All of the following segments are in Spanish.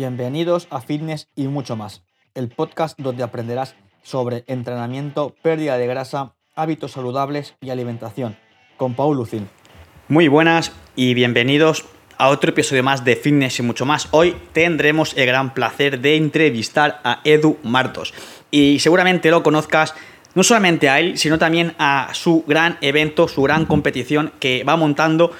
Bienvenidos a Fitness y mucho más, el podcast donde aprenderás sobre entrenamiento, pérdida de grasa, hábitos saludables y alimentación, con Paul Lucin. Muy buenas y bienvenidos a otro episodio más de Fitness y mucho más. Hoy tendremos el gran placer de entrevistar a Edu Martos y seguramente lo conozcas no solamente a él, sino también a su gran evento, su gran competición que va montando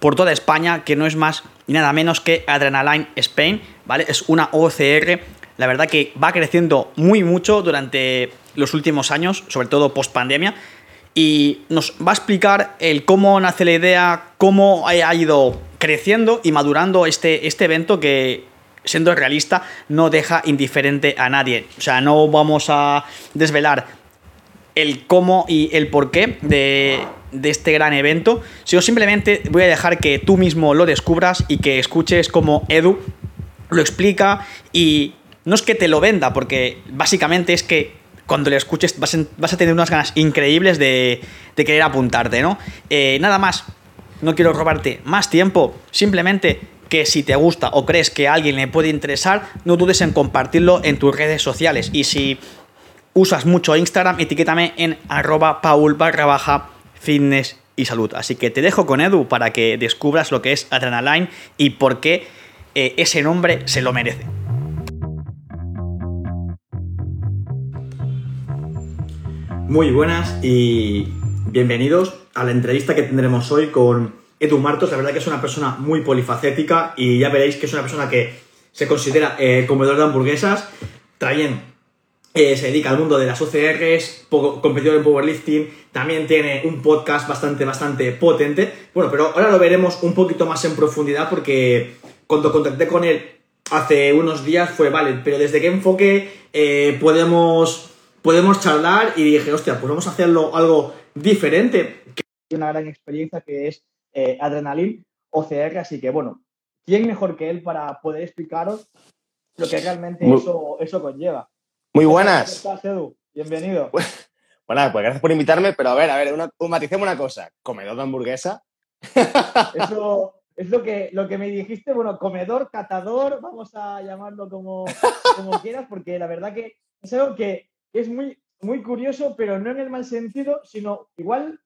por toda España, que no es más ni nada menos que Adrenaline Spain, ¿vale? Es una OCR, la verdad que va creciendo muy mucho durante los últimos años, sobre todo post pandemia, y nos va a explicar el cómo nace la idea, cómo ha ido creciendo y madurando este, este evento que, siendo realista, no deja indiferente a nadie. O sea, no vamos a desvelar el cómo y el porqué de, de este gran evento, sino simplemente voy a dejar que tú mismo lo descubras y que escuches cómo Edu lo explica y no es que te lo venda, porque básicamente es que cuando lo escuches vas, a tener unas ganas increíbles de, querer apuntarte, ¿no? Eh, nada más, no quiero robarte más tiempo, simplemente que si te gusta o crees que a alguien le puede interesar, no dudes en compartirlo en tus redes sociales. Y si usas mucho Instagram, etiquétame en arroba paul barra fitness y salud. Así que te dejo con Edu para que descubras lo que es Adrenaline y por qué eh, ese nombre se lo merece. Muy buenas y bienvenidos a la entrevista que tendremos hoy con Edu Martos. La verdad que es una persona muy polifacética y ya veréis que es una persona que se considera eh, comedor de hamburguesas. También eh, se dedica al mundo de las OCRs, competidor en powerlifting, también tiene un podcast bastante, bastante potente. Bueno, pero ahora lo veremos un poquito más en profundidad porque cuando contacté con él hace unos días fue, vale, pero desde qué enfoque eh, podemos, podemos charlar y dije, hostia, pues vamos a hacerlo algo diferente. Una gran experiencia que es eh, Adrenalin OCR, así que bueno, ¿quién mejor que él para poder explicaros lo que realmente eso, eso conlleva? Muy buenas. ¿Cómo estás, Edu? Bienvenido. Bueno, pues gracias por invitarme, pero a ver, a ver, una, maticemos una cosa. ¿Comedor de hamburguesa? Eso es lo que, lo que me dijiste, bueno, comedor, catador, vamos a llamarlo como, como quieras, porque la verdad que es algo que es muy, muy curioso, pero no en el mal sentido, sino igual,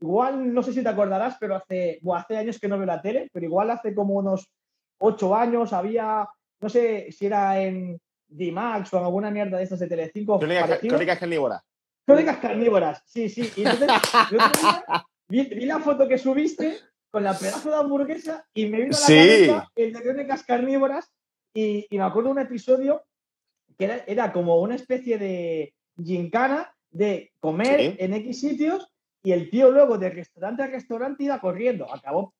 igual, no sé si te acordarás, pero hace, hace años que no veo la tele, pero igual hace como unos ocho años había, no sé si era en D-Max o en alguna mierda de estas de Telecinco. Crónicas carnívoras. Crónicas carnívoras, sí, sí. Y entonces, vi, la foto que subiste con la pedazo de hamburguesa y me vino a la cabeza el de Crónicas carnívoras y, me acuerdo un episodio que era, como una especie de gincana de comer en X sitios y el tío luego de restaurante a restaurante iba corriendo. Acabó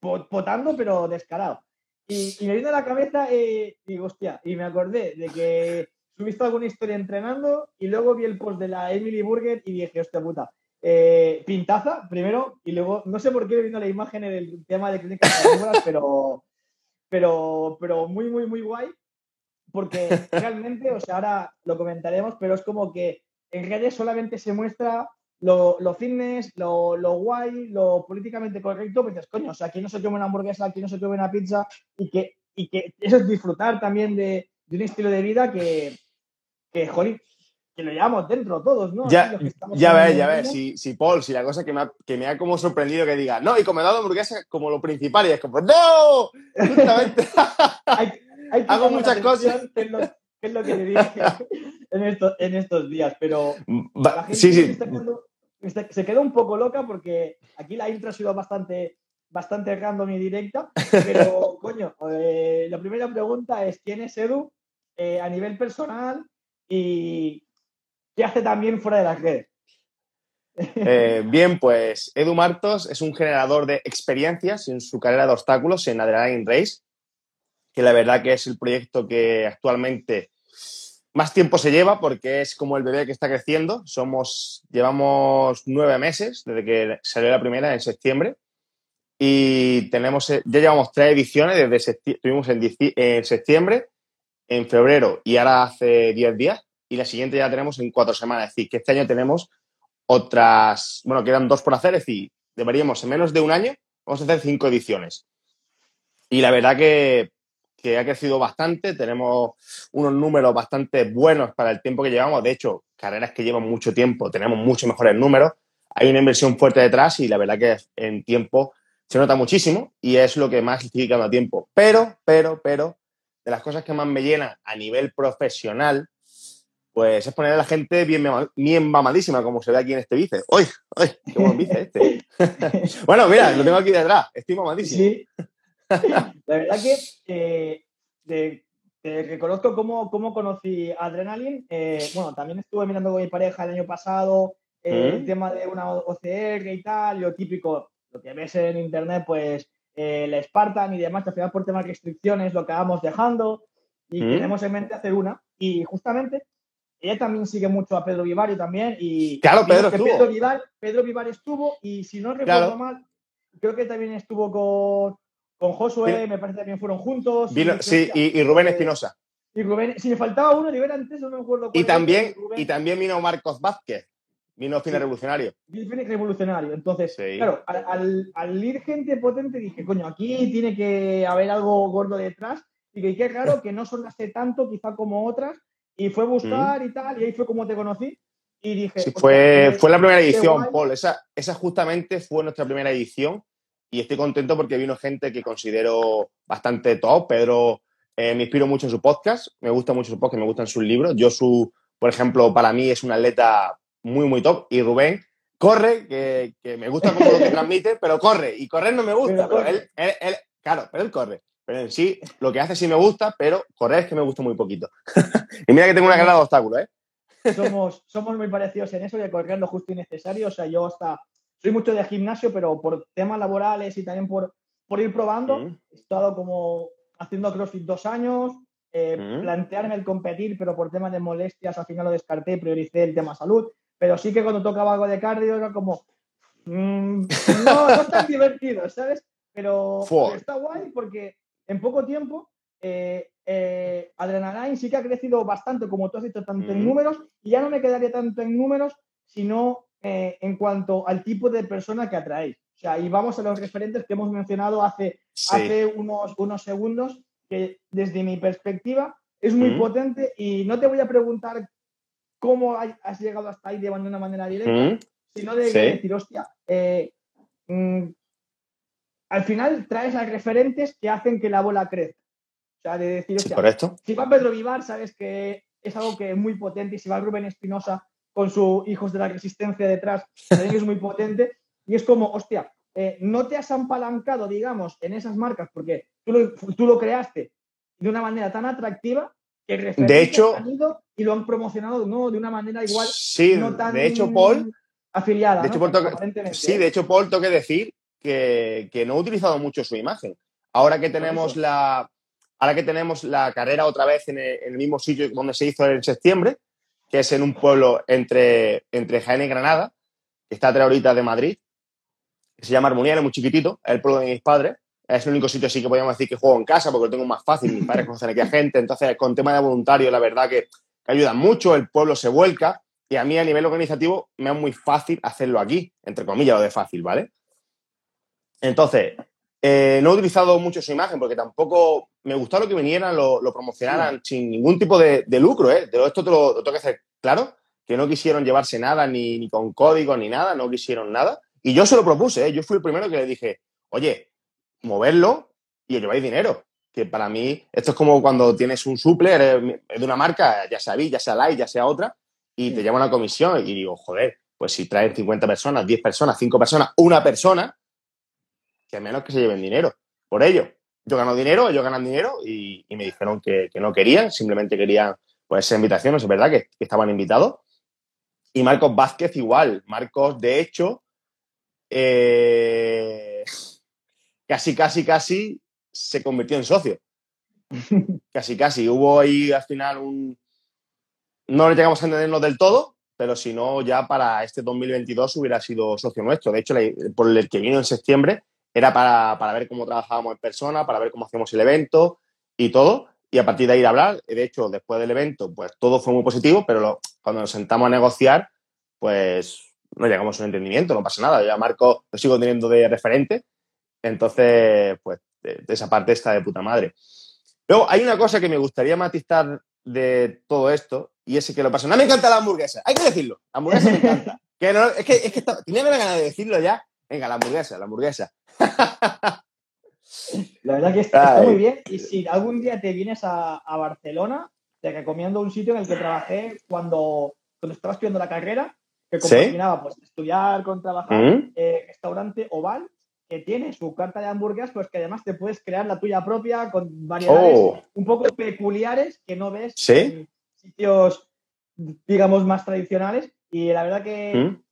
potando, pero descarado. Y, me vino a la cabeza, eh, digo, hostia, y me acordé de que subiste alguna historia entrenando y luego vi el post de la Emily Burger y dije, hostia puta, eh, pintaza primero y luego, no sé por qué vino la imagen en el tema de clínicas pero, pero, pero muy, muy, muy guay, porque realmente, o sea, ahora lo comentaremos, pero es como que en redes solamente se muestra lo, lo fitness, lo, lo, guay, lo políticamente correcto, pues dices, coño, o sea, aquí no se come una hamburguesa, aquí no se come una pizza, y que, y que eso es disfrutar también de, de un estilo de vida que, que, joder, que lo llevamos dentro todos, ¿no? Ya, ya ves, ya ves, si, si, Paul, si la cosa que me, ha, que me ha como sorprendido que diga, no, y como he dado hamburguesa como lo principal, y es como, ¡no! Justamente. hay, hay Hago muchas cosas. Que es, lo, que es lo que le dije en, estos, en estos días, pero la gente sí, sí se quedó un poco loca porque aquí la intro ha sido bastante, bastante random y directa, pero coño, eh, la primera pregunta es ¿quién es Edu eh, a nivel personal y qué hace también fuera de las redes? Eh, bien, pues Edu Martos es un generador de experiencias en su carrera de obstáculos en Adrenaline Race, que la verdad que es el proyecto que actualmente más tiempo se lleva porque es como el bebé que está creciendo. Somos, llevamos nueve meses desde que salió la primera en septiembre y tenemos, eh, ya llevamos tres ediciones desde tuvimos en, en, septiembre, en febrero y ahora hace diez días y la siguiente ya tenemos en cuatro semanas. Es decir, que este año tenemos otras, bueno, quedan dos por hacer, es decir, deberíamos en menos de un año, vamos a hacer cinco ediciones. Y la verdad que que ha crecido bastante, tenemos unos números bastante buenos para el tiempo que llevamos, de hecho, carreras que llevan mucho tiempo, tenemos muchos mejores números, hay una inversión fuerte detrás y la verdad que en tiempo se nota muchísimo y es lo que más sigue a tiempo. Pero, pero, pero, de las cosas que más me llenan a nivel profesional, pues es poner a la gente bien, bien mamadísima, como se ve aquí en este bice. ¡Uy! ¡Uy! ¡Qué buen bice este! bueno, mira, lo tengo aquí detrás, estoy mamadísimo. Sí. La verdad que te, reconozco cómo, cómo, conocí Adrenaline. Eh, bueno, también estuve mirando con mi pareja el año pasado eh, el tema de una OCR y tal, lo típico, lo que ves en internet, pues eh, la Spartan y demás, que al final por temas de restricciones lo acabamos dejando y tenemos en mente hacer una. Y justamente ella también sigue mucho a Pedro Vivario también. Y claro, Pedro estuvo. Pedro Vivar, Pedro Vivar estuvo y si no recuerdo mal, creo que también estuvo con, con Josué, me parece que también fueron juntos. sí, y, Rubén Espinosa. Y Rubén, si me faltaba uno, Rivera antes, no me acuerdo. Y también, y también vino Marcos Vázquez. Vino Fine Revolucionario. Fine Revolucionario. Entonces, claro, al, al, ir gente potente dije, coño, aquí tiene que haber algo gordo detrás. Y que qué raro que no sonaste tanto, quizá como otras. Y fue buscar y tal, y ahí fue como te conocí. Y dije. Sí, fue, fue la primera edición, Paul. Esa, esa justamente fue nuestra primera edición. Y estoy contento porque vino gente que considero bastante top. Pedro eh, me inspiro mucho en su podcast, me gusta mucho su podcast, me gustan sus libros. Yo, su, por ejemplo, para mí es un atleta muy, muy top. Y Rubén corre, que, me gusta como lo que transmite, pero corre. Y correr no me gusta, pero, él, él, claro, pero él corre. Pero en sí, lo que hace sí me gusta, pero correr es que me gusta muy poquito. y mira que tengo una carrera de obstáculos, ¿eh? somos, somos muy parecidos en eso de correr lo justo y necesario. O sea, yo hasta soy mucho de gimnasio, pero por temas laborales y también por, por ir probando, mm. he estado como haciendo CrossFit dos años, eh, mm. plantearme el competir, pero por temas de molestias al final lo descarté, prioricé el tema salud. Pero sí que cuando tocaba algo de cardio era como, mm, no, no es tan divertido, ¿sabes? Pero, está guay porque en poco tiempo eh, eh, Adrenaline sí que ha crecido bastante, como tú has dicho, tanto en números, y ya no me quedaría tanto en números, sino eh, en cuanto al tipo de persona que atraéis. O sea, y vamos a los referentes que hemos mencionado hace, hace unos, unos segundos, que desde mi perspectiva es muy potente y no te voy a preguntar cómo has llegado hasta ahí de una manera directa, sino de decir, hostia, eh, mm, al final traes a referentes que hacen que la bola crezca. O sea, de decir, hostia, si va Pedro Vivar, sabes que es algo que es muy potente, y si va Rubén Espinosa con su Hijos de la Resistencia detrás, también es muy potente, y es como, hostia, eh, no te has apalancado, digamos, en esas marcas porque tú lo, tú lo creaste de una manera tan atractiva de hecho, y lo han promocionado ¿no? de una manera igual. Sí, no tan de hecho, Paul. Afiliada. De hecho, Paul sí, de hecho, Paul, tengo que decir que, que, no ha utilizado mucho su imagen. Ahora que tenemos la. Ahora que tenemos la carrera otra vez en el, mismo sitio donde se hizo en septiembre, que es en un pueblo entre, entre Jaén y Granada, que está a tres horitas de Madrid, que se llama Armonía, es muy chiquitito, es el pueblo de mis padres, es el único sitio así que podríamos decir que juego en casa porque lo tengo más fácil, mis padres conocen aquí a gente, entonces con tema de voluntario la verdad que, que ayuda mucho, el pueblo se vuelca y a mí a nivel organizativo me es muy fácil hacerlo aquí, entre comillas lo de fácil, ¿vale? Entonces, eh, no he utilizado mucho su imagen porque tampoco me gustaba que vinieran, lo, promocionaran sin ningún tipo de, lucro, ¿eh? De esto te lo, tengo que hacer claro, que no quisieron llevarse nada, ni, ni con código, ni nada, no quisieron nada. Y yo se lo propuse, ¿eh? Yo fui el primero que le dije, oye, moverlo y lleváis dinero. Que para mí, esto es como cuando tienes un supler de una marca, ya sea ya sea Light, ya sea otra, y te llama una comisión y digo, joder, pues si traen 50 personas, 10 personas, 5 personas, una persona, que al menos que se lleven dinero por ello. Yo gano dinero, ellos ganan dinero y, me dijeron que, no querían, simplemente querían pues esa invitación, es verdad que, que estaban invitados. Y Marcos Vázquez igual. Marcos, de hecho, eh, casi, casi, casi se convirtió en socio. casi, casi. Hubo ahí al final un... No le llegamos a entendernos del todo, pero si no, ya para este 2022 hubiera sido socio nuestro. De hecho, por el que vino en septiembre era para, ver cómo trabajábamos en persona, para ver cómo hacíamos el evento y todo. Y a partir de ahí hablar. De hecho, después del evento, pues todo fue muy positivo, pero cuando nos sentamos a negociar, pues no llegamos a un entendimiento, no pasa nada. Yo a Marco lo sigo teniendo de referente entonces, pues, de, esa parte está de puta madre. Luego, hay una cosa que me gustaría matizar de todo esto, y es que lo pasa. No me encanta la hamburguesa, hay que decirlo. La hamburguesa me encanta. es que, es que tenía ganas de decirlo ya. Venga, la hamburguesa, la hamburguesa. La verdad que está, muy bien. Y si algún día te vienes a, Barcelona, te recomiendo un sitio en el que trabajé cuando, cuando estaba estudiando la carrera, que combinaba pues, estudiar con trabajar, ¿Mm? eh, restaurante Oval, que tiene su carta de hamburguesas, pues que además te puedes crear la tuya propia con variedades oh. un poco peculiares que no ves en sitios, digamos, más tradicionales. Y la verdad que, ¿Mm?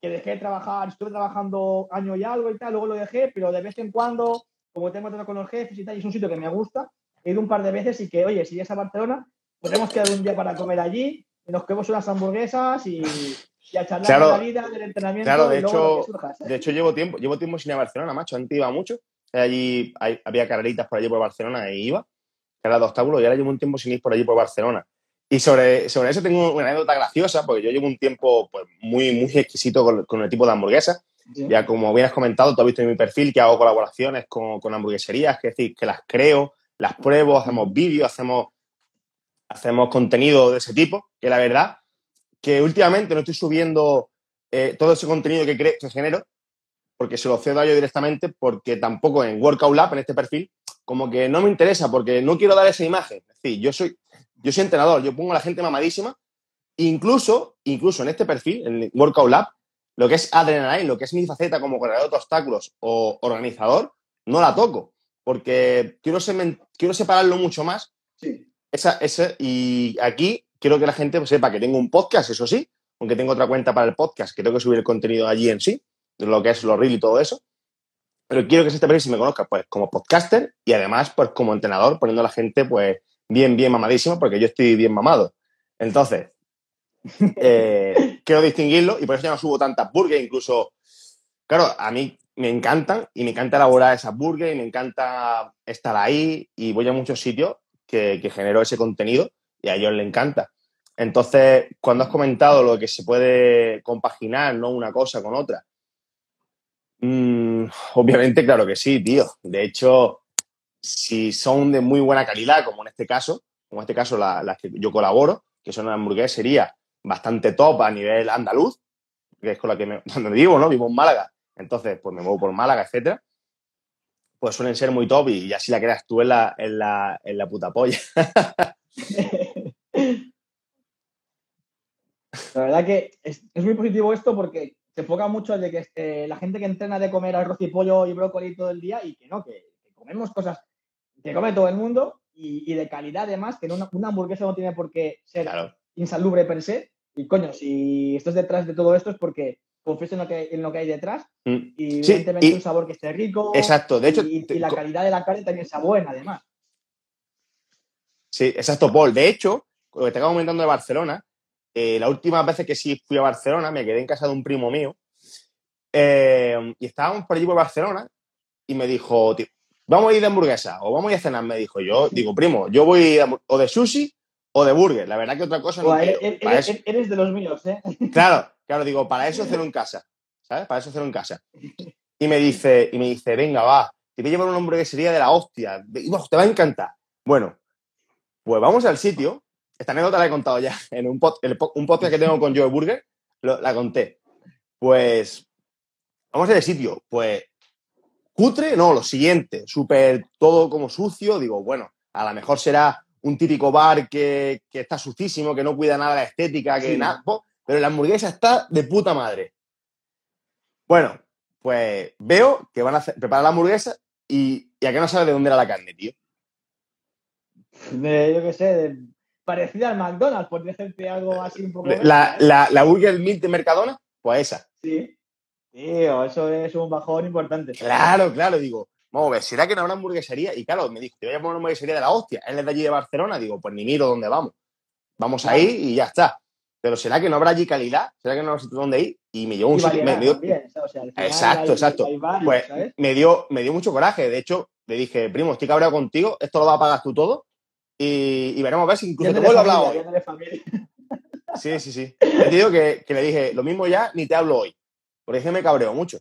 Que dejé de trabajar, estuve trabajando año y algo y tal, luego lo dejé, pero de vez en cuando como tengo trato con los jefes y tal, y es un sitio que me gusta, he ido un par de veces y que, oye, si es a Barcelona, podemos quedar un día para comer allí, y nos comemos unas hamburguesas y, a charlar de la vida, del entrenamiento. Claro, de, hecho, de hecho llevo tiempo, llevo tiempo sin ir a Barcelona, macho, antes iba mucho. Allí había carreritas por allí por Barcelona y iba, que era de obstáculos, y ahora llevo un tiempo sin ir por allí por Barcelona. Y sobre, sobre eso tengo una anécdota graciosa, porque yo llevo un tiempo pues, muy, muy exquisito con, con el tipo de hamburguesas. Ya como bien has comentado, tú has visto en mi perfil que hago colaboraciones con, con hamburgueserías, que es decir, que las creo, las pruebo, hacemos vídeos, hacemos, hacemos contenido de ese tipo, que la verdad que últimamente no estoy subiendo eh, todo ese contenido que, que genero, porque se lo cedo a yo directamente, porque tampoco en Workout Lab, en este perfil, como que no me interesa, porque no quiero dar esa imagen. Es decir, yo soy, yo soy entrenador, yo pongo a la gente mamadísima, incluso, incluso en este perfil, en Workout Lab, lo que es adrenalina, lo que es mi faceta como corredor de obstáculos o organizador, no la toco, porque quiero, quiero separarlo mucho más. Sí. Esa, y aquí quiero que la gente sepa que tengo un podcast, eso sí, aunque tengo otra cuenta para el podcast, que tengo que subir el contenido allí en sí, lo que es lo real y todo eso. Pero quiero que este perfil me conozca pues como podcaster y además pues como entrenador, poniendo a la gente pues bien, bien mamadísimo, porque yo estoy bien mamado. Entonces, eh, quiero distinguirlo y por eso ya no subo tantas burgers, incluso, claro, a mí me encantan y me encanta elaborar esas burgers y me encanta estar ahí y voy a muchos sitios que, que genero ese contenido y a ellos les encanta. Entonces, cuando has comentado lo que se puede compaginar, ¿no? Una cosa con otra. Mm, obviamente, claro que sí, tío. De hecho, si son de muy buena calidad, como en este caso, como en este caso las que yo colaboro, que son hamburguesas, sería bastante top a nivel andaluz, que es con la que me, donde vivo, ¿no? Vivo en Málaga. Entonces, pues me muevo por Málaga, etcétera. Pues suelen ser muy top y ya si la creas tú en la, en la, en la puta polla. La verdad que es, muy positivo esto porque se enfoca mucho de que eh, la gente que entrena de comer arroz y pollo y brócoli todo el día y que no, que, comemos cosas que come todo el mundo y, de calidad además, que una, una, hamburguesa no tiene por qué ser insalubre per se. Y coño, si estás detrás de todo esto es porque confías en lo que, en lo que hay detrás mm. y evidentemente un sabor que esté rico. Exacto, de hecho. Y, la calidad de la carne también sea buena, además. Sí, exacto, Paul. De hecho, lo que te acabo comentando de Barcelona, eh, la última vez que sí fui a Barcelona, me quedé en casa de un primo mío eh, y estábamos por allí por Barcelona y me dijo, vamos a ir de hamburguesa o vamos a ir a cenar. Me dijo, yo, digo, primo, yo voy o de sushi o de burger. La verdad que otra cosa no eres, de los míos, ¿eh? Claro, claro, digo, para eso hacerlo en casa, ¿sabes? Para eso hacerlo en casa. Y me dice, y me dice, venga, va, te voy a llevar un hamburguesería de la hostia, te va a encantar. Bueno, pues vamos al sitio. Esta anécdota la he contado ya en un, un podcast que tengo con Joe Burger, la conté. Pues vamos al sitio. Pues cutre, no, lo siguiente, súper todo como sucio. Digo, bueno, a lo mejor será un típico bar que, está sucísimo, que no cuida nada la estética, que nada, pero la hamburguesa está de puta madre. Bueno, pues veo que van a preparar la hamburguesa y, y a qué no sabe de dónde era la carne, tío. De, yo qué sé, parecida al McDonald's, por decirte algo así un poco. La, la, la Burger Meat de Mercadona, pues esa. Sí. Tío, eso es un bajón importante. Claro, claro, digo, vamos a ver, ¿será que no habrá hamburguesería? Y claro, me dijo, te voy a poner una hamburguesería de la hostia. Él es de allí de Barcelona. Digo, pues ni miro dónde vamos. Vamos ahí y ya está. Pero ¿será que no habrá allí calidad? ¿Será que no habrá dónde ir? Y me dio un exacto, exacto. pues me dio, me dio mucho coraje. De hecho, le dije, primo, estoy cabreado contigo, esto lo vas a pagar tú todo. Y, veremos a ver si incluso te vuelvo a hablar hoy. Sí, sí, sí. Te digo que, que, le dije, lo mismo ya, ni te hablo hoy. Porque es que me cabreo mucho.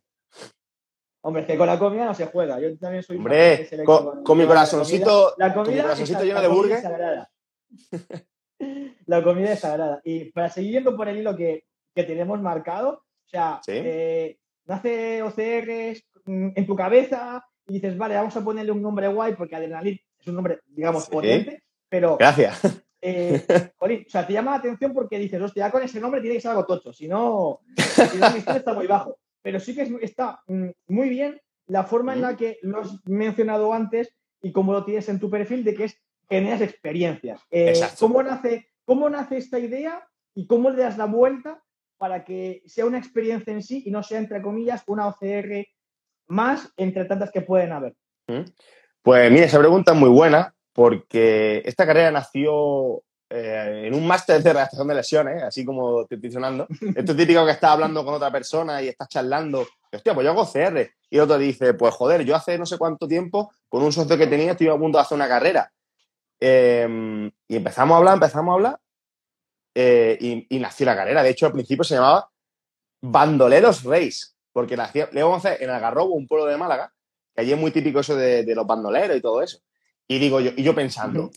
Hombre, es que con la comida no se juega. Yo también soy. Hombre, con, mi corazoncito, la comida, con mi corazoncito lleno de burger. la comida es sagrada. Y para seguir yendo por el hilo que, que tenemos marcado, o sea, eh, nace OCR en tu cabeza y dices, vale, vamos a ponerle un nombre guay porque Adrenalin es un nombre, digamos, potente, pero. Gracias. Eh, o sea, te llama la atención porque dices, hostia, ya con ese nombre tiene que ser algo tocho, si no, si no está muy bajo. Pero sí que está mm, muy bien la forma en la que lo has mencionado antes y cómo lo tienes en tu perfil de que es generas experiencias. Eh, ¿cómo, nace, ¿Cómo nace esta idea y cómo le das la vuelta para que sea una experiencia en sí y no sea, entre comillas, una OCR más entre tantas que pueden haber? Pues mira, esa pregunta es muy buena porque esta carrera nació eh, en un máster de redacción de lesiones, así como te estoy sonando. Esto es típico que estás hablando con otra persona y estás charlando. Hostia, pues yo hago CR. Y otro dice, pues joder, yo hace no sé cuánto tiempo, con un socio que tenía, estoy a punto de hacer una carrera. Em, y empezamos a hablar, empezamos a hablar eh, y, nació la carrera. De hecho, al principio se llamaba Bandoleros Race, porque nació, le vamos a hacer en Algarrobo, un pueblo de Málaga, que allí es muy típico eso de, los bandoleros y todo eso. Y digo yo, y yo pensando,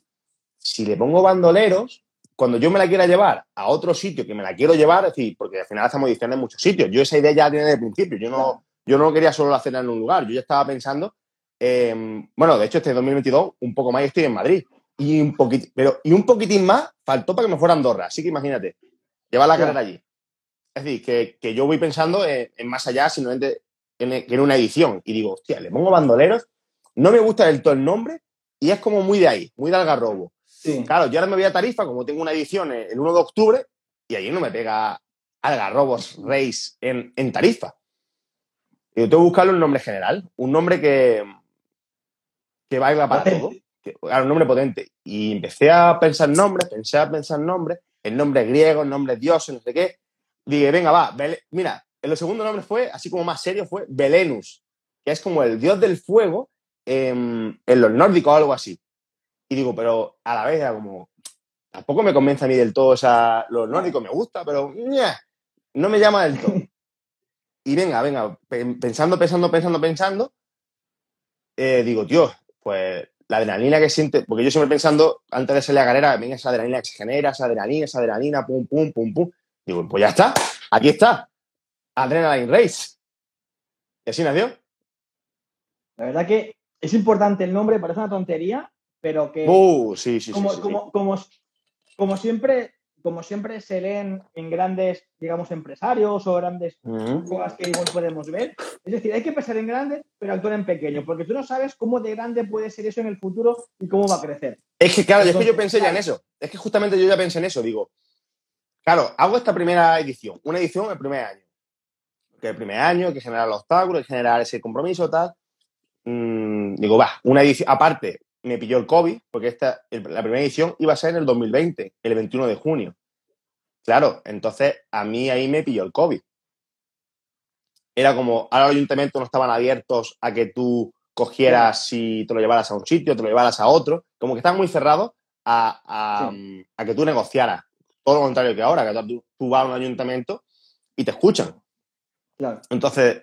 si le pongo bandoleros, cuando yo me la quiera llevar a otro sitio que me la quiero llevar, es decir, porque al final hacemos ediciones en muchos sitios. Yo esa idea ya la tenía desde el principio. Yo no, yo no quería solo hacerla en un lugar. Yo ya estaba pensando, bueno, de hecho, este 2022, un poco más, estoy en Madrid y un poquitín, pero y un poquitín más faltó para que me fuera a Andorra. Así que imagínate, llevar la carrera allí. Es decir, que, yo voy pensando en, más allá, simplemente en, en, una edición. Y digo, hostia, le pongo bandoleros, no me gusta del todo el nombre y es como muy de ahí, muy de algarrobo. Claro, yo ahora me voy a Tarifa, como tengo una edición el 1 de octubre, y allí no me pega algarrobos Race en, en Tarifa. Yo tengo que buscarle un nombre general, un nombre que, que valga para todo un nombre potente. Y empecé a pensar nombres, pensé a pensar nombres, el nombre griego, el nombre dioses, no sé qué. Dije, venga, va, mira, el segundo nombre fue, así como más serio, fue Belenus, que es como el dios del fuego en, los nórdicos o algo así. Y digo, pero a la vez era como, tampoco me convence a mí del todo, o sea, los nórdicos me gusta, pero no me llama del todo. Y venga, venga, pensando, pensando, pensando, pensando, eh, digo, tío, pues la adrenalina que siente, porque yo siempre pensando, antes de salir a la carrera, venga esa adrenalina que se genera, esa adrenalina, esa adrenalina, pum, pum, pum, pum. Digo, pues ya está, aquí está, Adrenaline Race. Y así nació. La verdad que es importante el nombre, parece una tontería, pero que. Uh, sí, sí, como, sí, como, como, como, siempre, como siempre se leen en grandes, digamos, empresarios o grandes cosas que igual podemos ver. Es decir, hay que pensar en grande, pero actuar en pequeño, porque tú no sabes cómo de grande puede ser eso en el futuro y cómo va a crecer. Es que, claro, es que yo pensé ya en eso. Es que justamente yo ya pensé en eso. Digo, claro, hago esta primera edición, una edición el primer año. Que el primer año hay que generar los obstáculos, hay que generar ese compromiso, tal. Mm, digo, va, una edición, aparte, me pilló el COVID, porque esta, la primera edición iba a ser en el 2020, el 21 de junio. Claro, entonces a mí ahí me pilló el COVID. Era como, ahora los ayuntamientos no estaban abiertos a que tú cogieras y te lo llevaras a un sitio, te lo llevaras a otro, como que estaban muy cerrados a, que tú negociaras. Todo lo contrario que ahora, que tú, vas a un ayuntamiento y te escuchan. Claro. Entonces,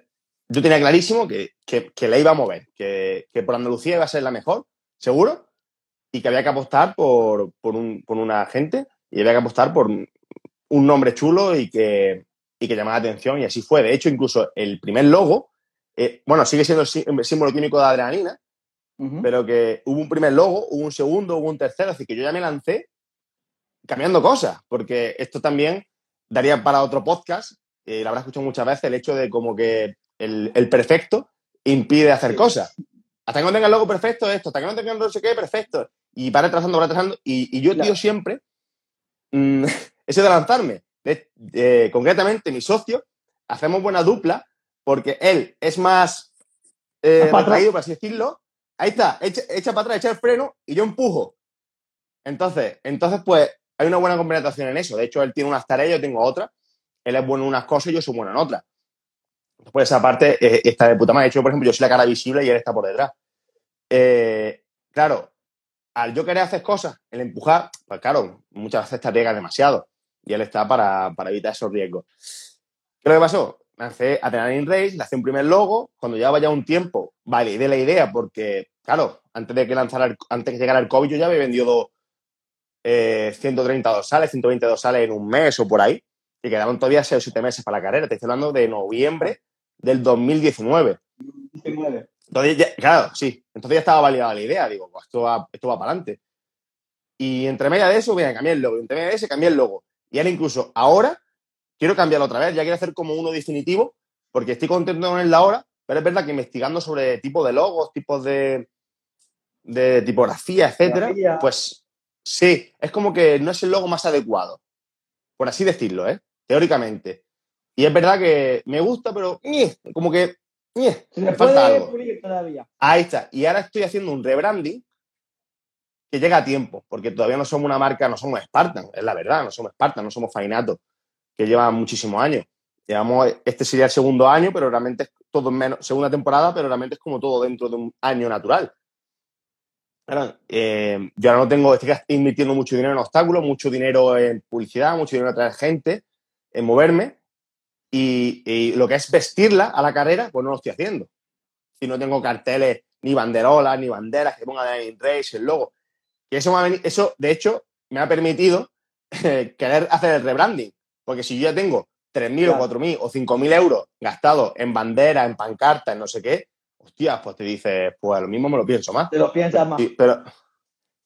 yo tenía clarísimo que, que, la iba a mover, que, que por Andalucía iba a ser la mejor seguro, y que había que apostar por, por, un, por una gente y había que apostar por un nombre chulo y que, y que llamara la atención. Y así fue. De hecho, incluso el primer logo, eh, bueno, sigue siendo el símbolo químico de adrenalina, pero que hubo un primer logo, hubo un segundo, hubo un tercero. Así que yo ya me lancé cambiando cosas, porque esto también daría para otro podcast. Eh, lo habrá escuchado muchas veces, el hecho de como que el, el perfecto impide hacer cosas. Hasta que no tenga el logo perfecto, esto, hasta que no tenga no sé qué, perfecto. Y va retrasando, va retrasando. Y, yo, tío, siempre, mm, ese de lanzarme. concretamente, mi socio, hacemos buena dupla porque él es más eh, retraído, por así decirlo. Ahí está, echa, para atrás, echa el freno y yo empujo. Entonces, entonces, pues, hay una buena complementación en eso. De hecho, él tiene unas tareas, yo tengo otras. Él es bueno en unas cosas y yo soy bueno en otras. Pues esa parte eh, está de puta madre. De hecho, por ejemplo, yo soy la cara visible y él está por detrás. Eh, claro, al yo querer hacer cosas, el empujar, pues claro, muchas veces te arriesgas demasiado y él está para, evitar esos riesgos. ¿Qué es lo que pasó? lancé Adrenaline Race, le un primer logo, cuando llevaba ya un tiempo, validé la idea porque, claro, antes de que lanzara, antes que llegara el COVID, yo ya había vendido eh, 130 dorsales, 120 dorsales en un mes o por ahí, y quedaban todavía 6 o 7 meses para la carrera. Te estoy hablando de noviembre del 2019. Entonces, ya, claro, sí. Entonces ya estaba validada la idea. Digo, pues esto va, esto va para adelante. Y entre media de eso, voy a cambiar el logo. Y entre media de ese, cambié el logo. Y ahora incluso ahora quiero cambiarlo otra vez. Ya quiero hacer como uno definitivo, porque estoy contento con él ahora, pero es verdad que investigando sobre tipos de logos, tipos de, de tipografía, etcétera, pues sí, es como que no es el logo más adecuado, por así decirlo, ¿eh? Teóricamente. Y es verdad que me gusta, pero como que me falta algo. Ahí está. Y ahora estoy haciendo un rebranding que llega a tiempo, porque todavía no somos una marca, no somos Spartan, es la verdad, no somos Spartan, no somos Fainato, que llevan muchísimos años. Llevamos, este sería el segundo año, pero realmente es todo menos, segunda temporada, pero realmente es como todo dentro de un año natural. Eh, yo ahora no tengo, estoy invirtiendo mucho dinero en obstáculos, mucho dinero en publicidad, mucho dinero en atraer gente, en moverme, y, lo que es vestirla a la carrera, pues no lo estoy haciendo. Si no tengo carteles, ni banderolas, ni banderas que pongan en Race, el logo. Y eso, eso, de hecho, me ha permitido querer hacer el rebranding. Porque si yo ya tengo 3.000 o 4.000 o 5.000 euros gastados en bandera, en pancarta, en no sé qué, hostias, pues te dices, pues lo mismo me lo pienso más. Te lo piensas más. pero,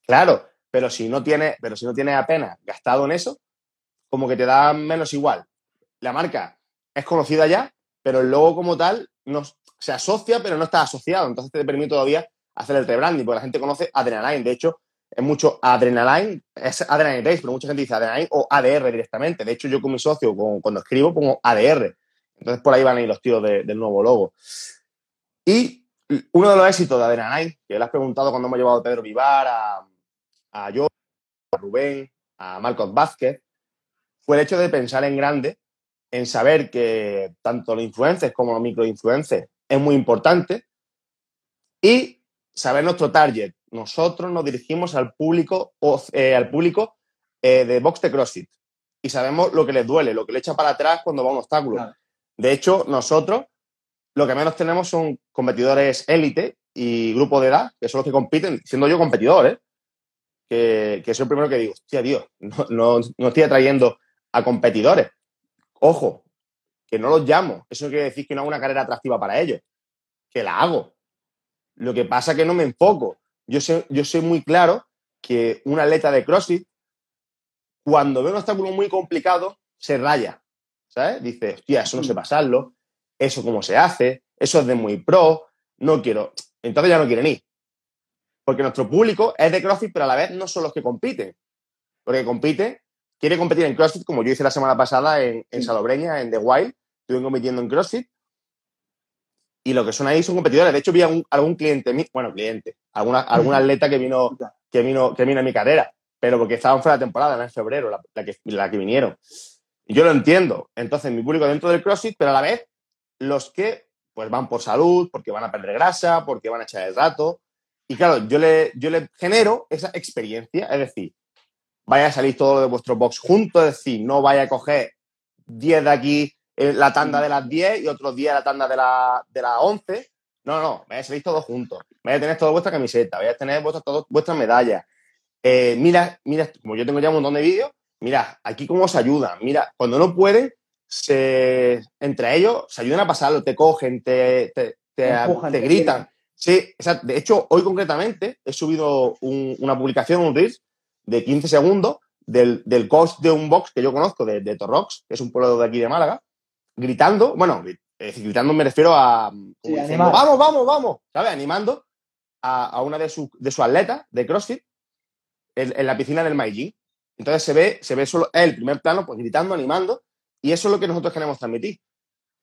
claro, pero si no tienes, pero si no tienes apenas gastado en eso, como que te da menos igual. La marca es conocida ya, pero el logo como tal no, se asocia, pero no está asociado. Entonces te permite todavía hacer el rebranding, porque la gente conoce Adrenaline. De hecho, es mucho Adrenaline, es Adrenaline Race, pero mucha gente dice Adrenaline o ADR directamente. De hecho, yo con mi socio, cuando escribo, pongo ADR. Entonces, por ahí van a ir los tiros del nuevo logo. Y uno de los éxitos de Adrenaline, que le has preguntado cuando hemos llevado a Pedro Vivar, a, a yo, a Rubén, a Marcos Vázquez, fue el hecho de pensar en grande, en saber que tanto los influencers como los microinfluencers es muy importante y saber nuestro target, nosotros nos dirigimos al público, eh, al público eh, de box de CrossFit y sabemos lo que les duele, lo que le echa para atrás cuando va a un obstáculo. De hecho, nosotros lo que menos tenemos son competidores élite y grupo de edad, que son los que compiten, siendo yo competidor, ¿eh? que, que soy el primero que digo, hostia, Dios, no, no, no estoy atrayendo a competidores. Ojo, que no los llamo. Eso quiere decir que no hago una carrera atractiva para ellos. Que la hago. Lo que pasa es que no me enfoco yo sé, yo sé muy claro que un atleta de CrossFit, cuando ve un obstáculo muy complicado, se raya. ¿Sabes? Dice, hostia, eso no sé pasarlo, eso cómo se hace, eso es de muy pro, no quiero. Entonces ya no quieren ir. Porque nuestro público es de CrossFit, pero a la vez no son los que compiten. Porque compite, quiere competir en CrossFit, como yo hice la semana pasada en, en Salobreña, en The Wild, estuve compitiendo en CrossFit, y lo que son ahí son competidores. De hecho, vi algún cliente, bueno, cliente, alguna, algún atleta que vino, que, vino, que vino a mi carrera, pero porque estaban fuera de temporada, en febrero, la, que, la que vinieron. Y yo lo entiendo. Entonces, mi público dentro del CrossFit, pero a la vez, los que pues van por salud, porque van a perder grasa, porque van a echar el rato. Y claro, yo le, yo le genero esa experiencia, es decir, vaya a salir todo de vuestro box juntos, es decir, no vaya a coger 10 de aquí, eh, la tanda de las 10 y otros días la tanda de, la, de las 11. No, no, vais a salir todos juntos. Vais a tener toda vuestra camiseta, vais a tener vuestras, todas vuestras medallas. Eh, mira, mira, como yo tengo ya un montón de vídeos, mira, aquí cómo se ayudan. Mira, cuando no pueden, se, entre ellos se ayudan a pasarlo, te cogen, te, te, te, gritan. Sí, de hecho, hoy concretamente he subido una publicación, un reel de 15 segundos del, del coach de un box que yo conozco, de, de Torrox, que es un pueblo de aquí de Málaga, gritando, bueno, gritando me refiero a vamos, vamos, vamos, ¿sabes? Animando a, una de sus de su atletas de CrossFit en, la piscina del Maiji. Entonces se ve, se ve solo el primer plano, pues gritando, animando, y eso es lo que nosotros queremos transmitir.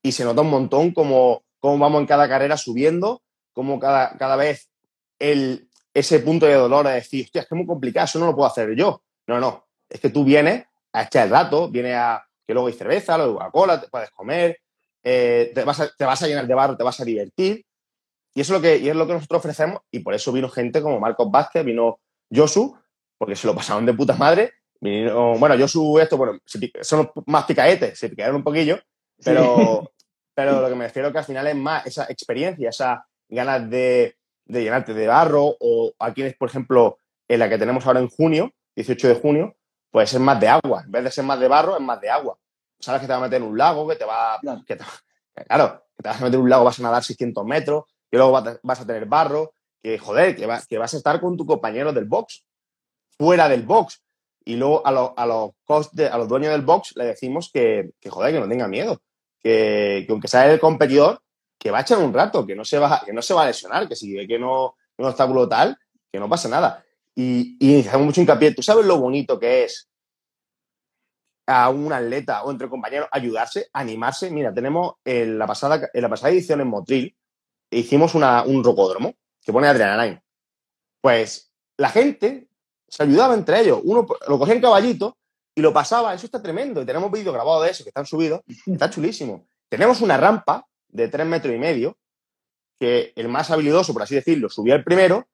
Y se nota un montón cómo, cómo vamos en cada carrera subiendo, cómo cada, cada vez el, ese punto de dolor es decir, hostia, es que es muy complicado, eso no lo puedo hacer yo. No, no, es que tú vienes a echar el rato, vienes a, que luego hay cerveza, luego Coca-Cola, te puedes comer, eh, te, vas a, te, vas a, llenar de barro, te vas a divertir. Y eso es lo que, y es lo que nosotros ofrecemos y por eso vino gente como Marcos Vázquez, vino Josu, porque se lo pasaron de puta madre. Vino, bueno, Josu, esto, bueno, son más picaetes, se picaron un poquillo, pero, pero lo que me refiero que al final es más esa experiencia, esas ganas de, de llenarte de barro, o aquí, por ejemplo, en la que tenemos ahora en junio, 18 de junio, pues es más de agua. En vez de ser más de barro, es más de agua. Sabes que te va a meter en un lago, que te va. Claro, que te, claro, que te vas a meter en un lago, vas a nadar 600 metros, y luego vas a tener barro, que joder, que, que vas a estar con tu compañero del box, fuera del box. Y luego a, los, a, los, a los dueños del box le decimos que, que joder, que no tenga miedo. Que, que, aunque sea el competidor, que va a echar un rato, que no se va, que no se va a lesionar, que si ve que no un obstáculo tal, que no pasa nada. Y, y hacemos mucho hincapié. ¿Tú sabes lo bonito que es a un atleta o entre compañeros ayudarse, animarse? Mira, tenemos en la pasada, en la pasada edición en Motril, hicimos una, un rocódromo que pone Adrenaline. Pues la gente se ayudaba entre ellos. Uno lo cogía en caballito y lo pasaba. Eso está tremendo. Y tenemos vídeos grabados de eso que están subidos. Está chulísimo. Tenemos una rampa de tres metros y medio que el más habilidoso, por así decirlo, subía el primero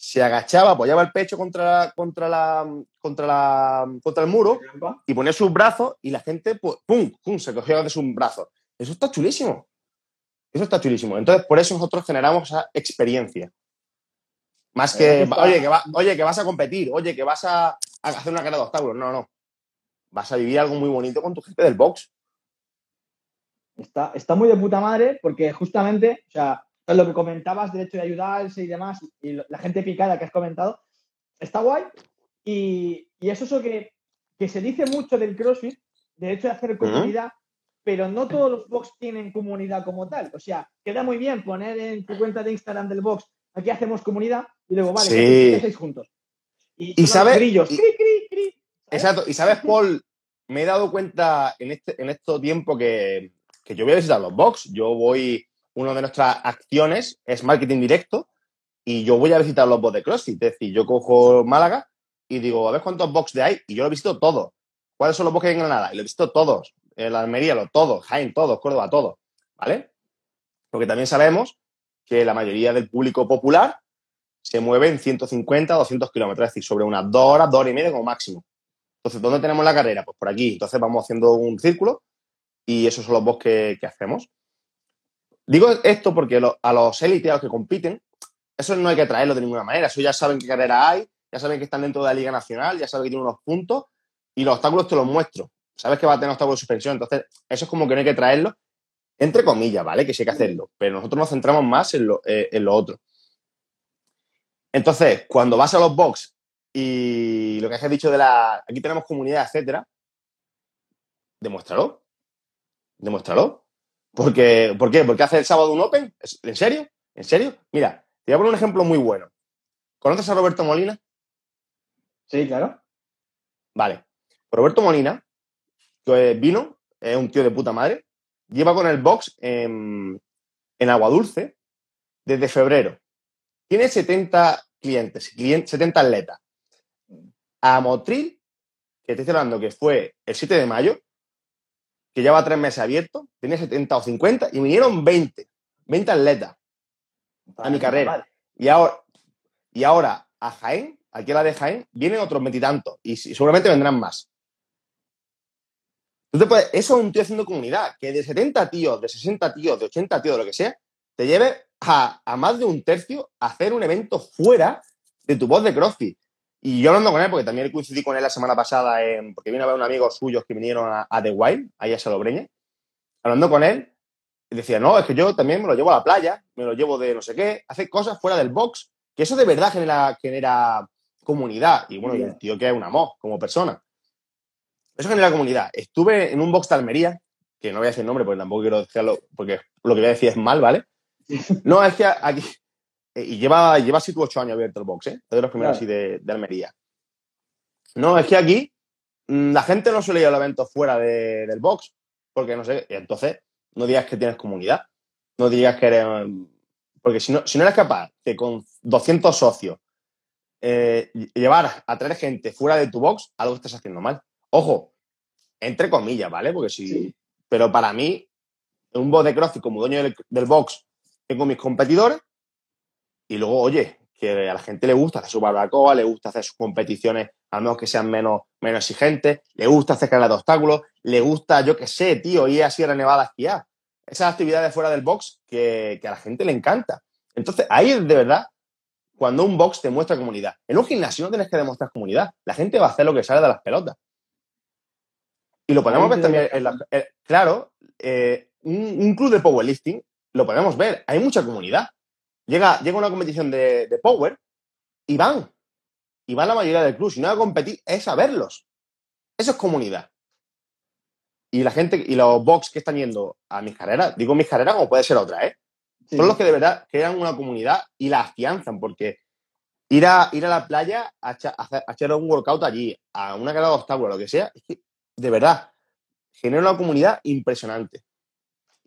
se agachaba, apoyaba el pecho contra, contra, la, contra, la, contra el muro y ponía sus brazos y la gente, pues, ¡pum! ¡pum! se cogía de sus brazos. Eso está chulísimo. Eso está chulísimo. Entonces, por eso nosotros generamos esa experiencia. Más que, oye, que oye, que vas a competir, oye, que vas a, hacer una carrera de obstáculos. No, no. Vas a vivir algo muy bonito con tu gente del box. Está, está muy de puta madre porque justamente, o sea, lo que comentabas del hecho de ayudarse y demás, y la gente picada que has comentado, está guay. Y, y eso es lo que, que, se dice mucho del CrossFit, del hecho de hacer comunidad, pero no todos los box tienen comunidad como tal. O sea, queda muy bien poner en tu cuenta de Instagram del box, aquí hacemos comunidad, y luego, vale, sí. hacéis juntos. Y, sabes. Exacto. Y sabes, Paul, me he dado cuenta en, este, en este tiempo que, que yo voy a visitar los box. Yo voy una de nuestras acciones es marketing directo y yo voy a visitar los box de CrossFit. Es decir, yo cojo Málaga y digo, a ver cuántos box de hay y yo lo visito todos. ¿Cuáles son los box que hay en Granada? Y lo he visto todos. En la Almería, los todos. Jaén, todos. Córdoba, todos. ¿Vale? Porque también sabemos que la mayoría del público popular se mueve en 150 200 kilómetros, es decir, sobre unas dos horas, dos horas y media como máximo. Entonces, ¿dónde tenemos la carrera? Pues por aquí. Entonces vamos haciendo un círculo y esos son los box que hacemos. Digo esto porque a los élites, a los que compiten, eso no hay que traerlo de ninguna manera. Eso ya saben qué carrera hay, ya saben que están dentro de la Liga Nacional, ya saben que tienen unos puntos y los obstáculos te los muestro. Sabes que va a tener obstáculos de suspensión. Entonces, eso es como que no hay que traerlo, entre comillas, ¿vale? Que sí hay que hacerlo. Pero nosotros nos centramos más en lo, eh, en lo otro. Entonces, cuando vas a los box y lo que has dicho de la. Aquí tenemos comunidad, etcétera, demuéstralo. Demuéstralo. Porque, ¿Por qué? ¿Porque hace el sábado un Open? ¿En serio? ¿En serio? Mira, te voy a poner un ejemplo muy bueno. ¿Conoces a Roberto Molina? Sí, claro. Vale. Roberto Molina, que vino, es un tío de puta madre, lleva con el box en, en Agua Dulce desde febrero. Tiene 70 clientes, 70 atletas. A Motril, que te estoy hablando que fue el 7 de mayo, que lleva tres meses abierto, tenía 70 o 50 y vinieron 20, 20 atletas a mi carrera. Y ahora, y ahora a Jaén, aquí a la de Jaén, vienen otros veintitantos y, seguramente vendrán más. eso es un tío haciendo comunidad, que de 70 tíos, de 60 tíos, de 80 tíos, de lo que sea, te lleve a, a más de un tercio a hacer un evento fuera de tu voz de CrossFit. Y yo hablando con él, porque también coincidí con él la semana pasada, porque vino a ver un amigo suyo que vinieron a, The Wild, ahí a Salobreña, hablando con él, y decía, no, es que yo también me lo llevo a la playa, me lo llevo de no sé qué, hace cosas fuera del box, que eso de verdad genera, genera comunidad. Y bueno, y el tío que es un amor como persona. Eso genera comunidad. Estuve en un box de Almería, que no voy a decir el nombre porque tampoco quiero decirlo, porque lo que voy a decir es mal, ¿vale? No, es que aquí, y lleva, lleva 7 u 8 años abierto el box, ¿eh? Es de los primeros así de, Almería. No, es que aquí mm, la gente no suele ir a los eventos fuera del box, porque no sé, entonces no digas que tienes comunidad, no digas que eres... Porque si no, si no eres capaz de con 200 socios eh, llevar a traer gente fuera de tu box, algo estás haciendo mal. Ojo, entre comillas, ¿vale? Porque si... Pero para mí, un box de CrossFit como dueño del, del box, tengo mis competidores y luego, oye, que a la gente le gusta hacer su barbacoa, le gusta hacer sus competiciones, a menos que sean menos, menos exigentes, le gusta hacer carreras de obstáculos, le gusta, yo qué sé, tío, ir a Sierra Nevada a esquiar. esas actividades fuera del box que, a la gente le encanta. Entonces, ahí es de verdad cuando un box te muestra comunidad. En un gimnasio no tienes que demostrar comunidad. La gente va a hacer lo que sale de las pelotas. Y lo podemos ver también en la, Claro, eh, un, club de powerlifting lo podemos ver. Hay mucha comunidad. Llega, llega una competición de, de power y van. Y van la mayoría del club. Si no a competir, es a verlos. Eso es comunidad. Y la gente, y los box que están yendo a mis carreras, digo mis carreras como puede ser otra, ¿eh? Son los que de verdad crean una comunidad y la afianzan, porque ir a, ir a la playa a, hacer un workout allí, a una carrera de obstáculos, lo que sea, es que de verdad genera una comunidad impresionante.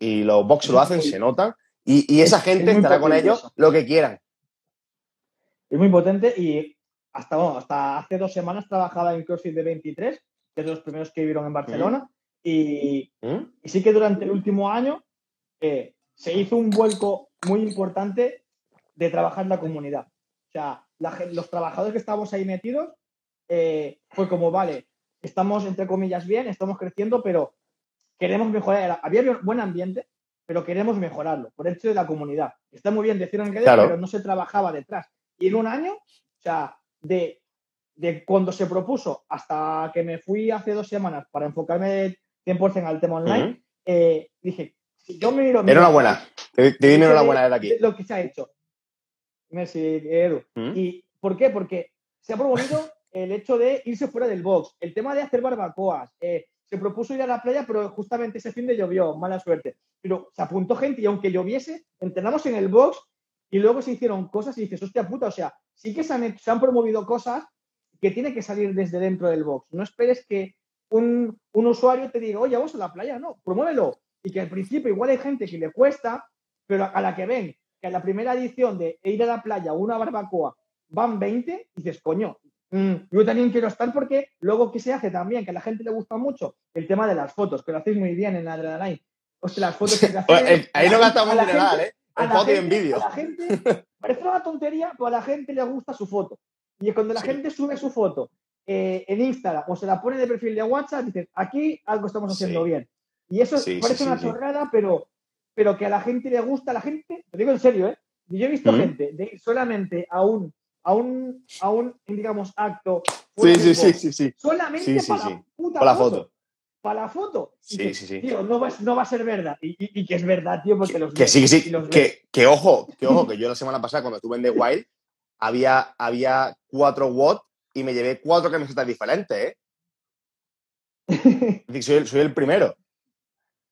Y los box lo hacen, se notan, y, esa gente estará con ellos lo que quieran. Es muy potente y hasta, hasta hace dos semanas trabajaba en CrossFit de 23, que es de los primeros que vivieron en Barcelona. Y, sí que durante el último año eh, se hizo un vuelco muy importante de trabajar en la comunidad. O sea, los trabajadores que estábamos ahí metidos eh, fue como, vale, estamos entre comillas bien, estamos creciendo, pero queremos mejorar. Había buen ambiente, pero queremos mejorarlo por el hecho de la comunidad. Está muy bien decir en pero no se trabajaba detrás. Y en un año, o sea, de, de cuando se propuso hasta que me fui hace dos semanas para enfocarme 100% al tema online, eh, dije, si yo me miro... Enhorabuena, te, te di enhorabuena de aquí. Lo que se ha hecho. Merci, Edu. ¿Mm? ¿Y por qué? Porque se ha promovido el hecho de irse fuera del box, el tema de hacer barbacoas. Eh, se propuso ir a la playa, pero justamente ese fin de llovió, mala suerte. Pero se apuntó gente y aunque lloviese, entrenamos en el box y luego se hicieron cosas y dices, hostia puta, o sea, sí que se han, se han promovido cosas que tienen que salir desde dentro del box. No esperes que un, usuario te diga, oye, vamos a la playa, no, promuévelo. Y que al principio igual hay gente que le cuesta, pero a la que ven que en la primera edición de ir a la playa o una barbacoa van 20, dices, coño, mm, yo también quiero estar porque luego que se hace también, que a la gente le gusta mucho el tema de las fotos, que lo hacéis muy bien en Adrenaline. O sea, las fotos que se hacen, Ahí no gastamos nada, ¿eh? En foto y en vídeo. A la gente, parece una tontería, pero a la gente le gusta su foto. Y cuando la gente sube su foto eh, en Instagram o se la pone de perfil de WhatsApp, dices, aquí algo estamos haciendo bien. Y eso parece una chorrada, pero, pero que a la gente le gusta, la gente, te digo en serio, ¿eh? Yo he visto gente de ir solamente a un, a un, a un digamos, acto. Sí, sí, sí, sí, sí. Solamente para la puta para la foto. Para la foto. sí, sí, sí. Tío, no va, no va a ser verdad. Y, y, que es verdad, tío, porque los. Que sí, que sí. Que, que, ojo, que ojo, que yo la semana pasada, cuando estuve en The Wild, había, había cuatro watts y me llevé cuatro camisetas diferentes, ¿eh? soy, soy el primero.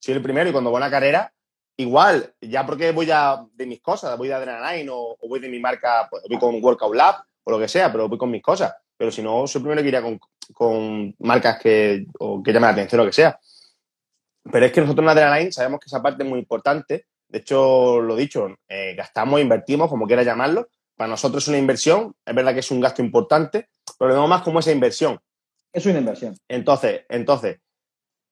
Soy el primero y cuando voy a una carrera, igual, ya porque voy a de mis cosas, voy de Adrenaline o, o voy de mi marca, pues voy con Workout Lab o lo que sea, pero voy con mis cosas. Pero si no, soy primero que iría con, marcas que, o que llamen la atención o lo que sea. Pero es que nosotros en Adrenaline sabemos que esa parte es muy importante. De hecho, lo dicho, eh, gastamos, invertimos, como quiera llamarlo. Para nosotros es una inversión. Es verdad que es un gasto importante, pero lo vemos más como esa inversión. Es una inversión. Entonces, entonces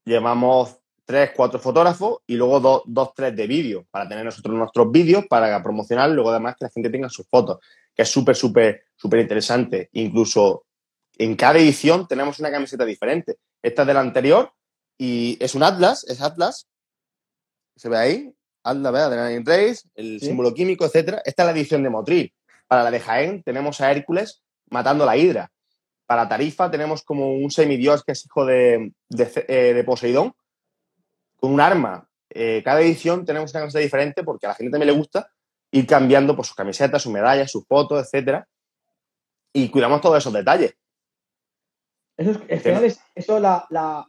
llevamos tres, cuatro fotógrafos y luego dos, dos tres de vídeo para tener nosotros nuestros vídeos para promocionar, luego además que la gente tenga sus fotos, que es súper, súper, súper interesante. Incluso en cada edición tenemos una camiseta diferente. Esta es de la anterior y es un Atlas, es Atlas. ¿Se ve ahí? Atlas, ¿verdad? De la Race, el símbolo químico, etcétera. Esta es la edición de Motril. Para la de Jaén tenemos a Hércules matando la hidra. Para Tarifa tenemos como un semidios que es hijo de, eh, Poseidón, con un arma. Eh, cada edición tenemos una camiseta diferente porque a la gente también le gusta ir cambiando pues, sus camisetas, sus medallas, sus fotos, etcétera. Y cuidamos todos esos detalles. Eso, es, eso la,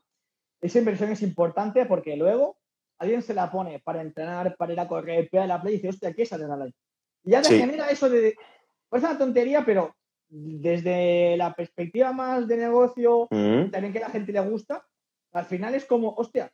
esa inversión es importante porque luego alguien se la pone para entrenar, para ir a correr, a la playa y dice, hostia, ¿qué es adrenalina? Y ya te genera eso de. Pues es una tontería, pero desde la perspectiva más de negocio, mm. también que a la gente le gusta, al final es como, hostia,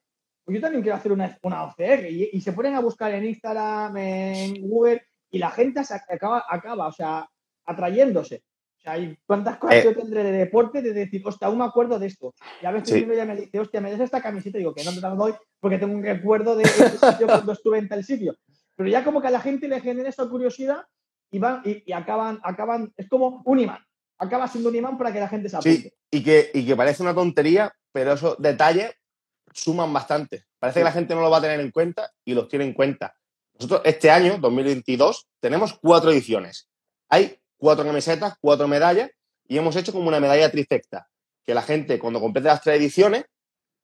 yo también quiero hacer una, una OCR y, se ponen a buscar en Instagram, en Google y la gente se acaba, acaba, o sea, atrayéndose. O sea, hay cuántas cosas eh. yo tendré de deporte de decir, hostia, aún me acuerdo de esto. Y a veces uno ya me dice, hostia, me des esta camiseta y digo que no te la doy porque tengo un recuerdo de ese sitio cuando estuve en tal sitio. Pero ya como que a la gente le genera esa curiosidad y, van, y, acaban, acaban, es como un imán, acaba siendo un imán para que la gente se apunte. Sí, y que, y que parece una tontería, pero esos detalles suman bastante Parece que la gente no lo va a tener en cuenta y los tiene en cuenta. Nosotros este año, 2022, tenemos cuatro ediciones. Hay cuatro camisetas, cuatro medallas y hemos hecho como una medalla trifecta, que la gente cuando complete las tres ediciones,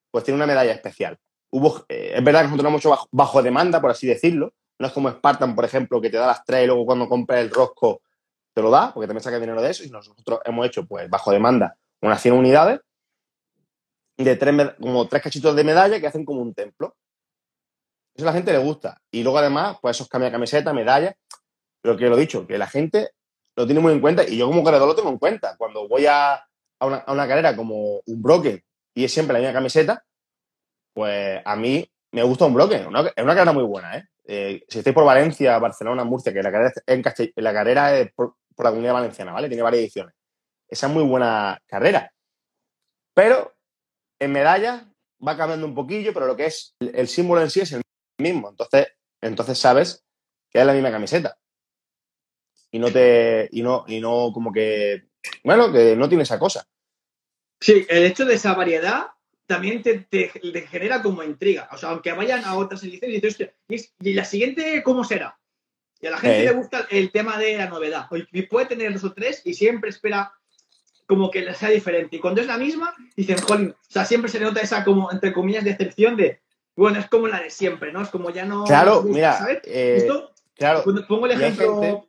pues tiene una medalla especial. Hubo, eh, es verdad que nosotros hemos hecho bajo, demanda, por así decirlo. No es como Spartan, por ejemplo, que te da las tres y luego cuando compras el rosco te lo da, porque también saca dinero de eso. Y nosotros hemos hecho, pues, bajo demanda, unas 100 unidades de tres, como tres cachitos de medalla que hacen como un templo. Eso a la gente le gusta. Y luego, además, pues esos cambia camiseta, medalla. Pero que lo he dicho, que la gente lo tiene muy en cuenta y yo como corredor lo tengo en cuenta. Cuando voy a, una, carrera como un broken y es siempre la misma camiseta, pues a mí me gusta un broken. es una carrera muy buena, ¿eh? ¿eh? si estáis por Valencia, Barcelona, Murcia, que la carrera, en la carrera es por, por, la comunidad valenciana, ¿vale? Tiene varias ediciones. Esa es muy buena carrera. Pero en medalla va cambiando un poquillo, pero lo que es el, símbolo en sí es el mismo. Entonces, entonces sabes que es la misma camiseta. Y no te. Y no, y no como que. Bueno, que no tiene esa cosa. Sí, el hecho de esa variedad también te, genera como intriga. O sea, aunque vayan a otras ediciones, y, ¿y la siguiente cómo será? Y a la gente eh. le gusta el tema de la novedad. Y puede tener dos o tres y siempre espera como que sea diferente. Y cuando es la misma, dicen, jolín, o sea, siempre se nota esa como, entre comillas, decepción de, bueno, es como la de siempre, ¿no? Es como ya no... Claro, mira, ¿sabes? Eh, claro. Pongo el ejemplo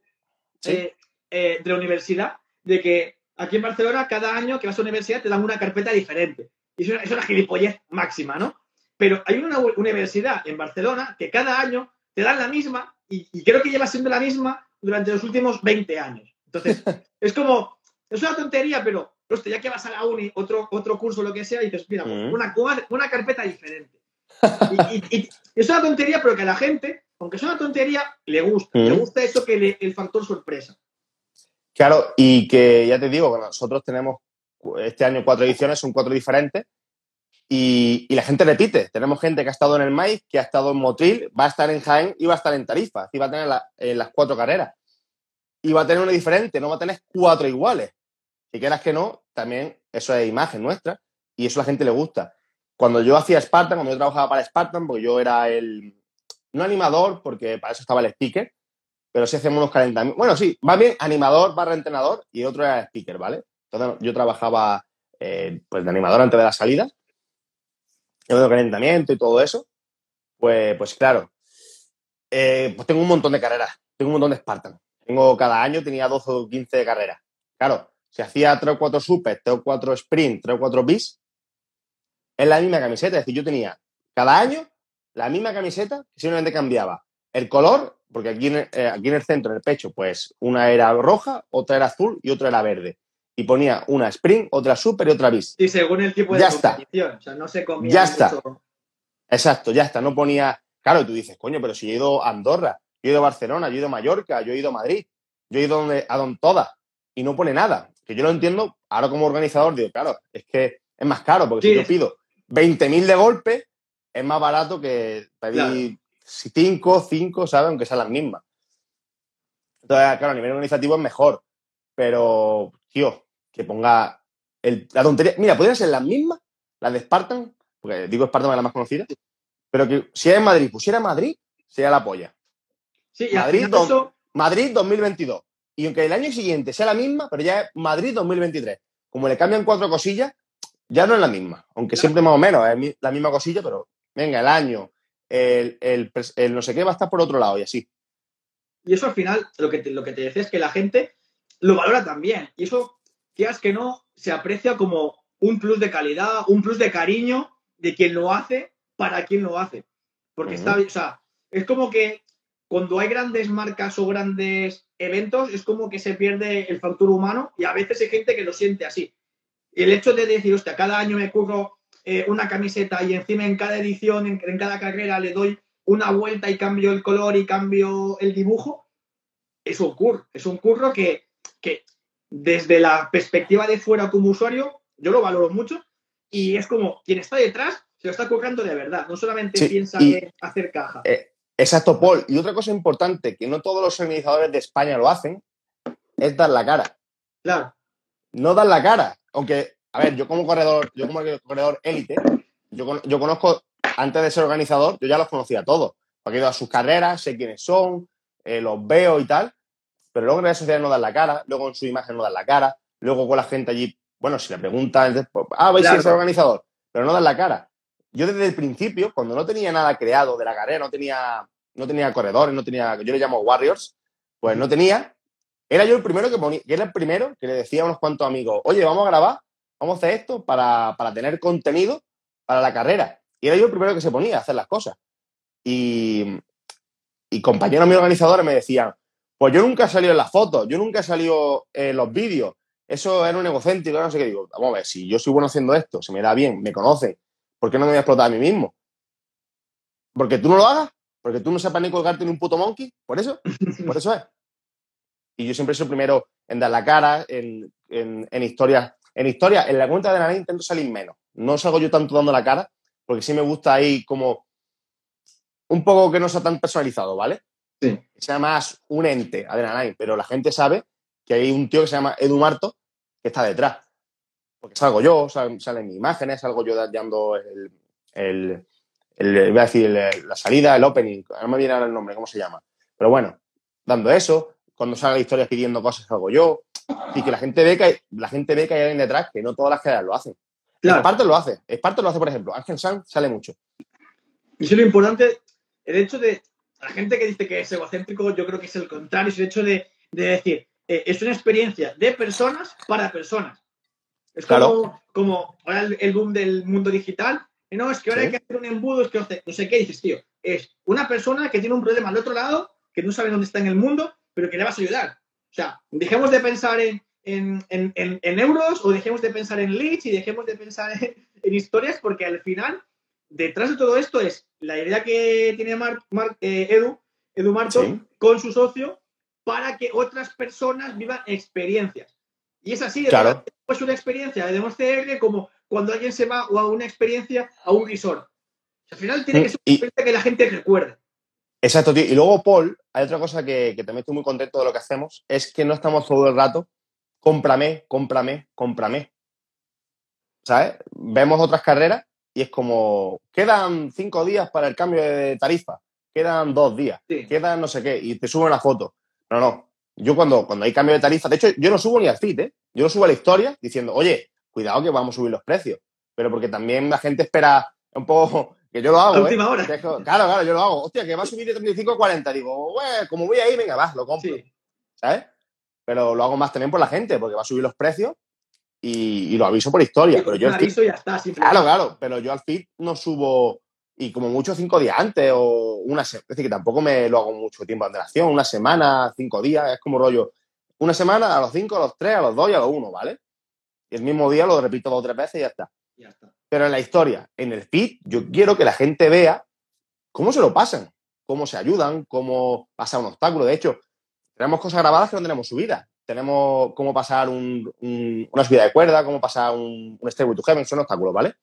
eh, eh, de la universidad, de que aquí en Barcelona, cada año que vas a la universidad te dan una carpeta diferente. Y es una, gilipollez máxima, ¿no? Pero hay una universidad en Barcelona que cada año te dan la misma y, y creo que lleva siendo la misma durante los últimos 20 años. Entonces, es como, es una tontería, pero hostia, ya que vas a la uni, otro, otro curso, lo que sea, y dices, mira, pues, mm. una, una, carpeta diferente. Y, es una tontería, pero que a la gente, aunque es una tontería, le gusta. Le mm. gusta eso que el factor sorpresa. Claro, y que ya te digo, que nosotros tenemos este año cuatro ediciones, son cuatro diferentes, y, la gente repite. Tenemos gente que ha estado en el maíz, que ha estado en Motril, va a estar en Jaén y va a estar en Tarifa. Y va a tener las cuatro carreras. Y va a tener una diferente, no va a tener cuatro iguales. Y quieras que no, también eso es imagen nuestra y eso a la gente le gusta. Cuando yo hacía Spartan, cuando yo trabajaba para Spartan, porque yo era el, no animador, porque para eso estaba el speaker, pero sí hacemos unos calentamientos. Bueno, sí, va bien animador barra entrenador y otro era speaker, ¿vale? Entonces yo trabajaba eh, pues de animador antes de las salidas, de calentamiento y todo eso. Pues, pues claro, eh, pues tengo un montón de carreras, tengo un montón de Spartan. Tengo cada año, tenía 12 o 15 de carreras. Claro, si hacía 3 o 4 super, 3 o 4 sprint, 3 o 4 bis, es la misma camiseta. Es decir, yo tenía cada año la misma camiseta que simplemente cambiaba el color, porque aquí en, eh, aquí en el centro, en el pecho, pues una era roja, otra era azul y otra era verde. Y ponía una sprint, otra super y otra bis. Y según el tipo de ya competición, o sea, no se comía Ya está. Exacto, ya está. No ponía. Claro, tú dices, coño, pero si he ido a Andorra, yo he ido a Barcelona, yo he ido a Mallorca, yo he ido a Madrid, yo he ido donde, a donde todas, y no pone nada que yo lo entiendo, ahora como organizador digo, claro, es que es más caro, porque si yo pido 20.000 de golpe, es más barato que pedir 5, 5, ¿sabes? Aunque sean las mismas. Entonces, claro, a nivel organizativo es mejor, pero, tío, que ponga la tontería. Mira, podrían ser las mismas, las de Spartan, porque digo Spartan es la más conocida, pero que si es en Madrid, pusiera Madrid, sería la polla. Sí, Madrid, Madrid 2022. Y aunque el año siguiente sea la misma, pero ya es Madrid 2023. Como le cambian cuatro cosillas, ya no es la misma. Aunque siempre más o menos es la misma cosilla, pero venga, el año, el, no sé qué va a estar por otro lado y así. Y eso al final, lo que te, lo que te decía es que la gente lo valora también. Y eso, quieras que no, se aprecia como un plus de calidad, un plus de cariño de quien lo hace para quien lo hace. Porque está, o sea, es como que cuando hay grandes marcas o grandes eventos, es como que se pierde el factor humano y a veces hay gente que lo siente así. Y el hecho de decir, hostia, cada año me curro eh, una camiseta y encima en cada edición, en, cada carrera le doy una vuelta y cambio el color y cambio el dibujo, es un curro. Es un curro que, que desde la perspectiva de fuera como usuario, yo lo valoro mucho y es como quien está detrás se lo está currando de verdad, no solamente piensa en hacer caja. Eh, Exacto, Paul. Y otra cosa importante, que no todos los organizadores de España lo hacen, es dar la cara. Claro. No dar la cara. Aunque, a ver, yo como corredor, yo como corredor élite, yo, conozco antes de ser organizador, yo ya los conocía todos. Porque he ido a sus carreras, sé quiénes son, eh, los veo y tal. Pero luego en redes sociales no dan la cara, luego en su imagen no dan la cara, luego con la gente allí, bueno, si le preguntan, pues, ah, vais a ser organizador, pero no dan la cara. Yo desde el principio, cuando no tenía nada creado de la carrera, no tenía, no tenía corredores, no tenía, yo le llamo Warriors, pues no tenía, era yo el primero que ponía, era el primero que le decía a unos cuantos amigos, oye, vamos a grabar, vamos a hacer esto para, para tener contenido para la carrera. Y era yo el primero que se ponía a hacer las cosas. Y, y compañeros míos organizadores me decían, pues yo nunca he salido en las fotos, yo nunca he salido en los vídeos, eso era un egocéntrico, no sé qué digo. Vamos a ver, si yo soy bueno haciendo esto, se me da bien, me conoce, ¿por qué no me voy a explotar a mí mismo? ¿Porque tú no lo hagas? ¿Porque tú no sepas ni colgarte en un puto monkey? ¿Por eso? Por eso es. Y yo siempre soy el primero en dar la cara, en, en, historias. En historia, en la cuenta de la intento salir menos. No salgo yo tanto dando la cara, porque sí me gusta ahí como un poco que no sea tan personalizado, ¿vale? Sí. Que sea más un ente, Adrenaline, pero la gente sabe que hay un tío que se llama Edu Marto que está detrás. Porque salgo yo, salen, mis imágenes, salgo yo dando el, el, voy a decir, la salida, el opening, no me viene ahora el nombre, ¿cómo se llama? Pero bueno, dando eso, cuando salga historias pidiendo cosas, salgo yo, y que la gente ve que hay, la gente ve que hay alguien detrás, que no todas las caras lo hacen. Claro. parte lo hace, parte lo hace, por ejemplo, Ángel Sanz sale mucho. Y es lo importante, el hecho de, la gente que dice que es egocéntrico, yo creo que es el contrario, es el hecho de, de decir, eh, es una experiencia de personas para personas. Es como, como ahora el, boom del mundo digital. No, es que ahora hay que hacer un embudo, es que no sé qué dices, tío. Es una persona que tiene un problema al otro lado, que no sabe dónde está en el mundo, pero que le vas a ayudar. O sea, dejemos de pensar en, en, en, en euros o dejemos de pensar en leads y dejemos de pensar en, historias, porque al final, detrás de todo esto es la idea que tiene eh, Edu, Edu Marto con su socio para que otras personas vivan experiencias. Y es así, claro. es una experiencia de CR como cuando alguien se va a una experiencia a un resort. Al final tiene que ser una experiencia que la gente recuerde. Exacto, tío. Y luego, Paul, hay otra cosa que, también estoy muy contento de lo que hacemos, es que no estamos todo el rato, cómprame, cómprame, cómprame. ¿Sabes? Vemos otras carreras y es como, quedan cinco días para el cambio de tarifa, quedan dos días, quedan no sé qué, y te suben la foto. No, no. Yo cuando, cuando hay cambio de tarifa, de hecho, yo no subo ni al feed, ¿eh? Yo no subo a la historia diciendo, oye, cuidado que vamos a subir los precios. Pero porque también la gente espera un poco que yo lo hago. ¿eh? última hora. claro, claro, yo lo hago. Hostia, que va a subir de 35 a 40. Digo, como voy ahí, venga, va, lo compro. ¿Sabes? Pero lo hago más también por la gente, porque va a subir los precios y, lo aviso por historia. pero yo aviso ya está, claro, claro, pero yo al feed no subo y como mucho cinco días antes o una semana. Es decir, que tampoco me lo hago mucho tiempo de antelación, una semana, cinco días, es como rollo. Una semana, a los cinco, a los tres, a los dos y a los uno, ¿vale? Y el mismo día lo repito dos o tres veces y ya está. ya está. Pero en la historia, en el feed, yo quiero que la gente vea cómo se lo pasan, cómo se ayudan, cómo pasa un obstáculo. De hecho, tenemos cosas grabadas que no tenemos subidas. Tenemos cómo pasar una subida de cuerda, cómo pasar un, un Stairway to Heaven, son obstáculos, ¿vale?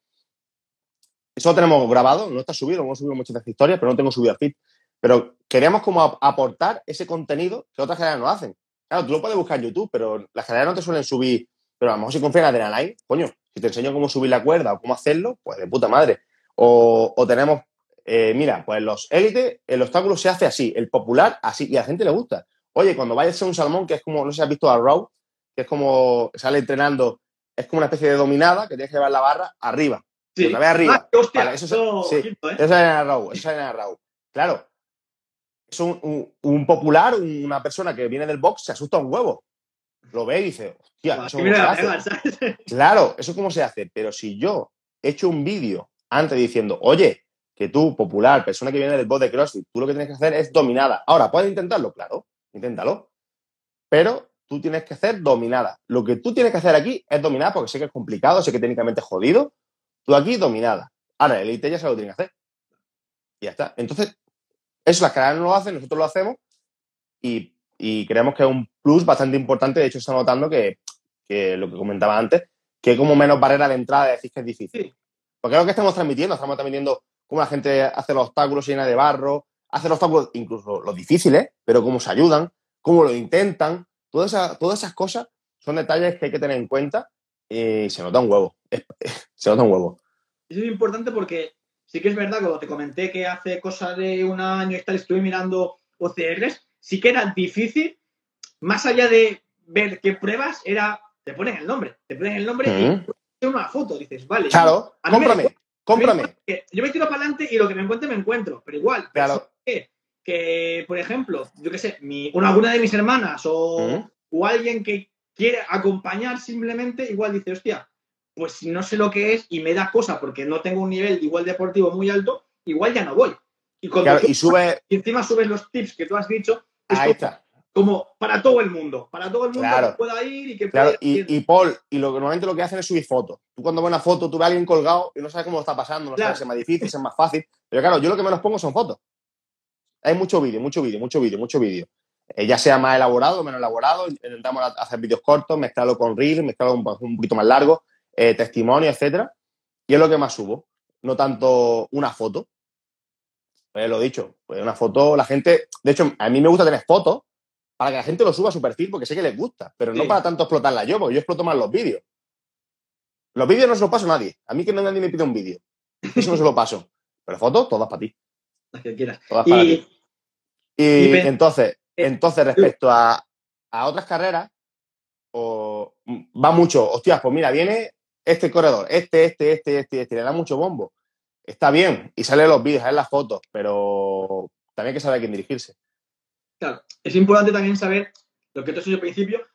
Eso lo tenemos grabado, no está subido, hemos subido muchas historias, pero no tengo subido al feed. Pero queríamos como aportar ese contenido que otras generales no hacen. Claro, tú lo puedes buscar en YouTube, pero las generales no te suelen subir. Pero a lo mejor si confías en Adrenaline, coño, si te enseño cómo subir la cuerda o cómo hacerlo, pues de puta madre. O, tenemos, eh, mira, pues los élites, el obstáculo se hace así, el popular así, y a la gente le gusta. Oye, cuando vayas a un salmón, que es como, no sé si has visto a Raw, que es como sale entrenando, es como una especie de dominada que tienes que llevar la barra arriba. Sí. La arriba. Ah, hostia, eso, sí, ¿eh? eso es en Raw, eso Raw. Claro, es un, popular, una persona que viene del box, se asusta un huevo. Lo ve y dice, hostia, eso cómo se hace. Claro, eso cómo se hace. Pero si yo he hecho un vídeo antes diciendo, oye, que tú, popular, persona que viene del box de CrossFit, tú lo que tienes que hacer es dominada. Ahora, ¿puedes intentarlo? Claro, inténtalo. Pero tú tienes que hacer dominada. Lo que tú tienes que hacer aquí es dominada porque sé que es complicado, sé que técnicamente es jodido, Tú aquí dominada. Ahora, el IT ya se lo tiene que hacer. Y ya está. Entonces, eso las cadenas no lo hacen, nosotros lo hacemos y, creemos que es un plus bastante importante. De hecho, está notando que, lo que comentaba antes, que como menos barrera de entrada decís que es difícil. Porque es lo que estamos transmitiendo. Estamos transmitiendo cómo la gente hace los obstáculos llena de barro, hace los obstáculos, incluso los difíciles, pero cómo se ayudan, cómo lo intentan. Todas esas, todas esas cosas son detalles que hay que tener en cuenta y se nota un huevo. se nota un huevo. Eso es importante porque sí que es verdad, como te comenté que hace cosa de un año y tal, estuve mirando OCRs, sí que era difícil, más allá de ver qué pruebas, era, te ponen el nombre, te ponen el nombre y una foto, dices, vale. Claro, cómprame, cómprame. Yo me tiro para adelante y lo que me encuentre me encuentro, pero igual, claro. que, por ejemplo, yo qué sé, mi, una, alguna de mis hermanas o, o alguien que quiere acompañar simplemente, igual dice, hostia, pues si no sé lo que es y me da cosa porque no tengo un nivel igual deportivo muy alto, igual ya no voy. Y, y, sube... y encima subes los tips que tú has dicho, Ahí está. como para todo el mundo, para todo el mundo que pueda ir y que pueda Y, Paul, y lo que normalmente lo que hacen es subir fotos. Tú cuando ves una foto, tú ves a alguien colgado y no sabes cómo lo está pasando, no sabes si es más difícil, si es más fácil. Pero claro, yo lo que menos pongo son fotos. Hay mucho vídeo, mucho vídeo, mucho vídeo, mucho vídeo. Eh, ya sea más elaborado o menos elaborado, intentamos hacer vídeos cortos, mezclarlo con reels, mezclarlo un, un poquito más largo, eh, testimonio, etcétera. Y es lo que más subo, no tanto una foto. Pues lo dicho, pues una foto, la gente, de hecho, a mí me gusta tener fotos para que la gente lo suba a su perfil porque sé que les gusta, pero no para tanto explotarla yo, porque yo exploto más los vídeos. Los vídeos no se los paso a nadie. A mí que nadie me pide un vídeo. Eso no se lo paso. Pero fotos, todas para ti. Las que quieras. Todas para ti. Y, entonces, eh, entonces, respecto a, otras carreras, va mucho, hostias, pues mira, viene este corredor, este, este, este, este, este, le da mucho bombo. Está bien, y sale los vídeos, salen las fotos, pero también hay que saber a quién dirigirse. Claro, es importante también saber lo que te he dicho al principio,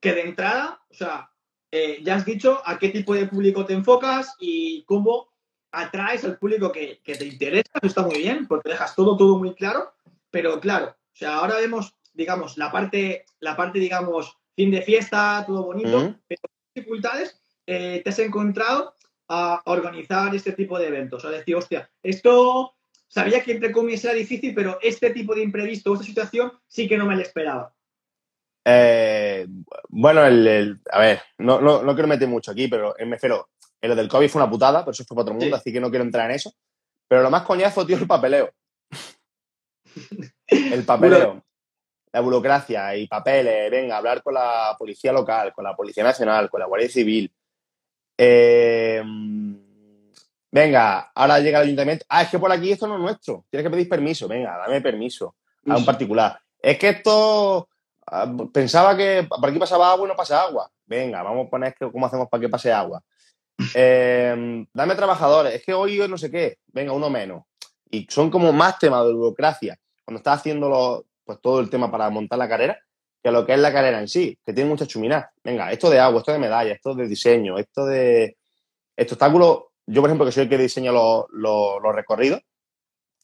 que de entrada, o sea, eh, ya has dicho a qué tipo de público te enfocas y cómo atraes al público que, te interesa, eso está muy bien, porque dejas todo, todo muy claro, pero claro, o sea, ahora vemos, digamos, la parte, la parte, digamos, fin de fiesta, todo bonito, pero dificultades eh, te has encontrado a organizar este tipo de eventos? A decir, hostia, esto sabía que entre comillas era difícil, pero este tipo de imprevisto, esta situación, sí que no me lo esperaba. Eh, bueno, el, a ver, no, no, quiero meter mucho aquí, pero me refiero, lo del COVID fue una putada, pero eso fue para otro mundo, así que no quiero entrar en eso. Pero lo más coñazo, tío, es el papeleo. el papeleo. la burocracia y papeles, venga, hablar con la policía local, con la policía nacional, con la Guardia Civil, eh, venga, ahora llega el ayuntamiento. Ah, es que por aquí esto no es nuestro. Tienes que pedir permiso. Venga, dame permiso a un particular. Es que esto ah, pensaba que por aquí pasaba agua y no pasa agua. Venga, vamos a poner cómo hacemos para que pase agua. Eh, dame trabajadores. Es que hoy no sé qué. Venga, uno menos. Y son como más temas de burocracia. Cuando estás haciendo pues, todo el tema para montar la carrera, que lo que es la carrera en sí, que tiene mucha chumina. Venga, esto de agua, esto de medalla, esto de diseño, esto de este obstáculo. Yo, por ejemplo, que soy el que diseña los, recorridos,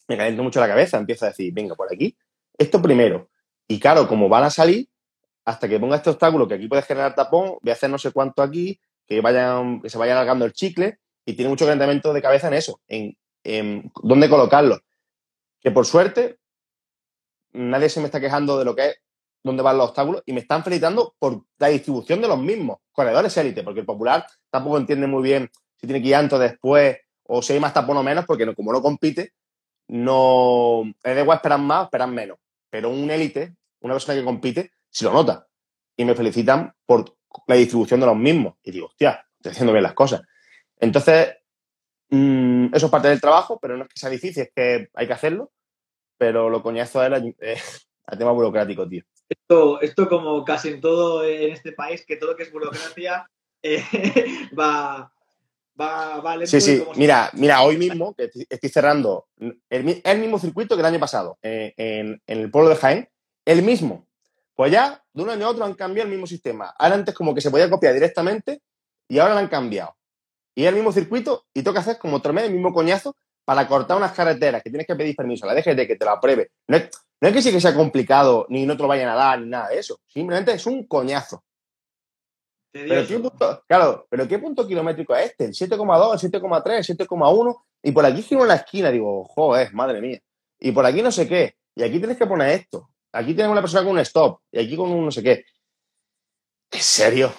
me caliento mucho la cabeza, empiezo a decir, venga, por aquí, esto primero. Y claro, como van a salir, hasta que ponga este obstáculo, que aquí puede generar tapón, voy a hacer no sé cuánto aquí, que, vayan, que se vaya alargando el chicle, y tiene mucho calentamiento de cabeza en eso, en, en dónde colocarlo. Que por suerte, nadie se me está quejando de lo que es dónde van los obstáculos y me están felicitando por la distribución de los mismos corredores élite, porque el popular tampoco entiende muy bien si tiene que ir antes o después o si hay más tapón o menos, porque como no compite, no es de igual esperar más, esperar menos. Pero un élite, una persona que compite, si lo nota. Y me felicitan por la distribución de los mismos. Y digo, hostia, estoy haciendo bien las cosas. Entonces, mm, eso es parte del trabajo, pero no es que sea difícil, es que hay que hacerlo. Pero lo coñazo es el, el tema burocrático, tío esto, esto como casi en todo en este país, que todo lo que es burocracia eh, va, va, va Sí, sí, mira, mira, hoy mismo que estoy cerrando el, el mismo circuito que el año pasado eh, en, en, el pueblo de Jaén, el mismo. Pues ya de un año a otro han cambiado el mismo sistema. Ahora antes como que se podía copiar directamente y ahora lo han cambiado. Y es el mismo circuito y tengo que hacer como otro mes el mismo coñazo para cortar unas carreteras que tienes que pedir permiso a la DGT que te lo apruebe. No es, que sí que sea complicado, ni no te lo vayan a dar, ni nada de eso. Simplemente es un coñazo. Pero ¿qué punto, claro, pero ¿qué punto kilométrico es este? ¿El 7,2, el 7,3, el 7,1? Y por aquí giro en la esquina, digo, joder, madre mía. Y por aquí no sé qué. Y aquí tienes que poner esto. Aquí tienes una persona con un stop. Y aquí con un no sé qué. ¿En serio?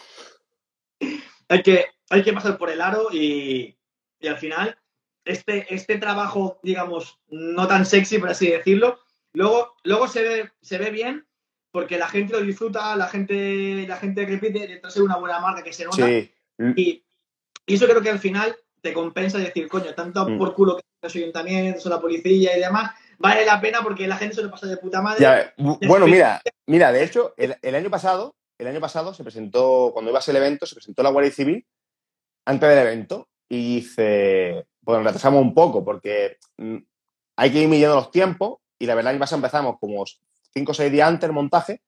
Hay que, hay que pasar por el aro y, y al final este, este trabajo, digamos, no tan sexy, por así decirlo, luego, luego se, ve, se ve bien porque la gente lo disfruta, la gente, la gente repite, entonces es una buena marca que se nota. Y, eso creo que al final te compensa decir, coño, tanto mm. por culo que los ayuntamientos, la policía y demás, vale la pena porque la gente se lo pasa de puta madre. bueno, mira, mira, de hecho, el, año pasado, el año pasado se presentó, cuando ibas al evento, se presentó la Guardia Civil antes del evento y dice, bueno, retrasamos un poco porque mm, hay que ir midiendo los tiempos y la verdad que más empezamos como 5 o 6 días antes el montaje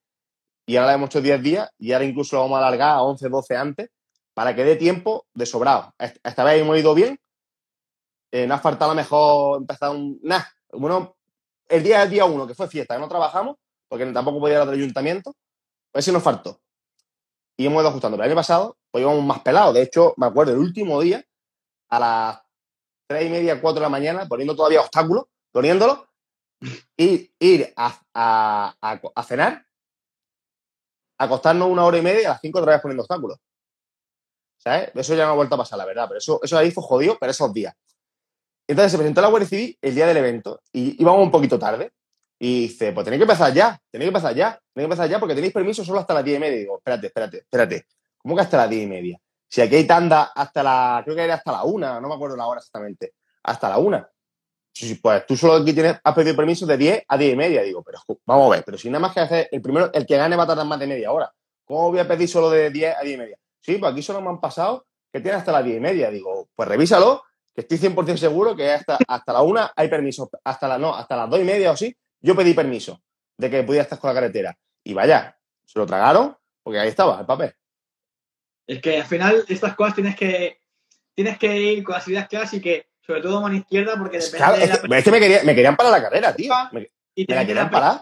y ahora le hemos hecho 10 días y ahora incluso lo vamos a alargar a 11, 12 antes para que dé tiempo de sobrado. Esta vez hemos ido bien. Eh, no ha faltado lo mejor empezar un... Nada, bueno, el día del día 1, que fue fiesta, que no trabajamos, porque tampoco podía ir al ayuntamiento, pues sí nos faltó. Y hemos ido ajustando. Pero el año pasado, pues íbamos más pelados. De hecho, me acuerdo, el último día, a las 3 y media, 4 de la mañana, poniendo todavía obstáculos, poniéndolo, ir a, cenar, acostarnos una hora y media a las 5 otra vez poniendo obstáculos. ¿Sabes? Eso ya no ha vuelto a pasar, la verdad. Pero eso, eso ahí fue jodido, pero esos días. Entonces se presentó la Guardia Civil el día del evento y íbamos un poquito tarde. Y dice, pues tenéis que empezar ya, tenéis que empezar ya, tenéis que empezar ya porque tenéis permiso solo hasta las 10 y media. Y digo, espérate, espérate, espérate. ¿Cómo que hasta las 10 y media? Si aquí hay tanda hasta la, creo que era hasta la una, no me acuerdo la hora exactamente, hasta la una. Sí, pues tú solo aquí tienes, has pedido permiso de 10 a 10 y media. Digo, pero vamos a ver, pero si nada más que hacer, el primero, el que gane va a tardar más de media hora. ¿Cómo voy a pedir solo de 10 a 10 y media? Sí, pues aquí solo me han pasado que tiene hasta las 10 y media. Digo, pues revísalo, que estoy 100% seguro que hasta, hasta la una hay permiso. Hasta la, no, hasta las 2 y media o sí, yo pedí permiso de que pudiera estar con la carretera. Y vaya, se lo tragaron porque ahí estaba el papel. Es que al final estas cosas tienes que, tienes que ir con las ideas claras y que, sobre todo mano izquierda, porque depende es, que, me, querían parar la carrera, tío. y me la querían parar.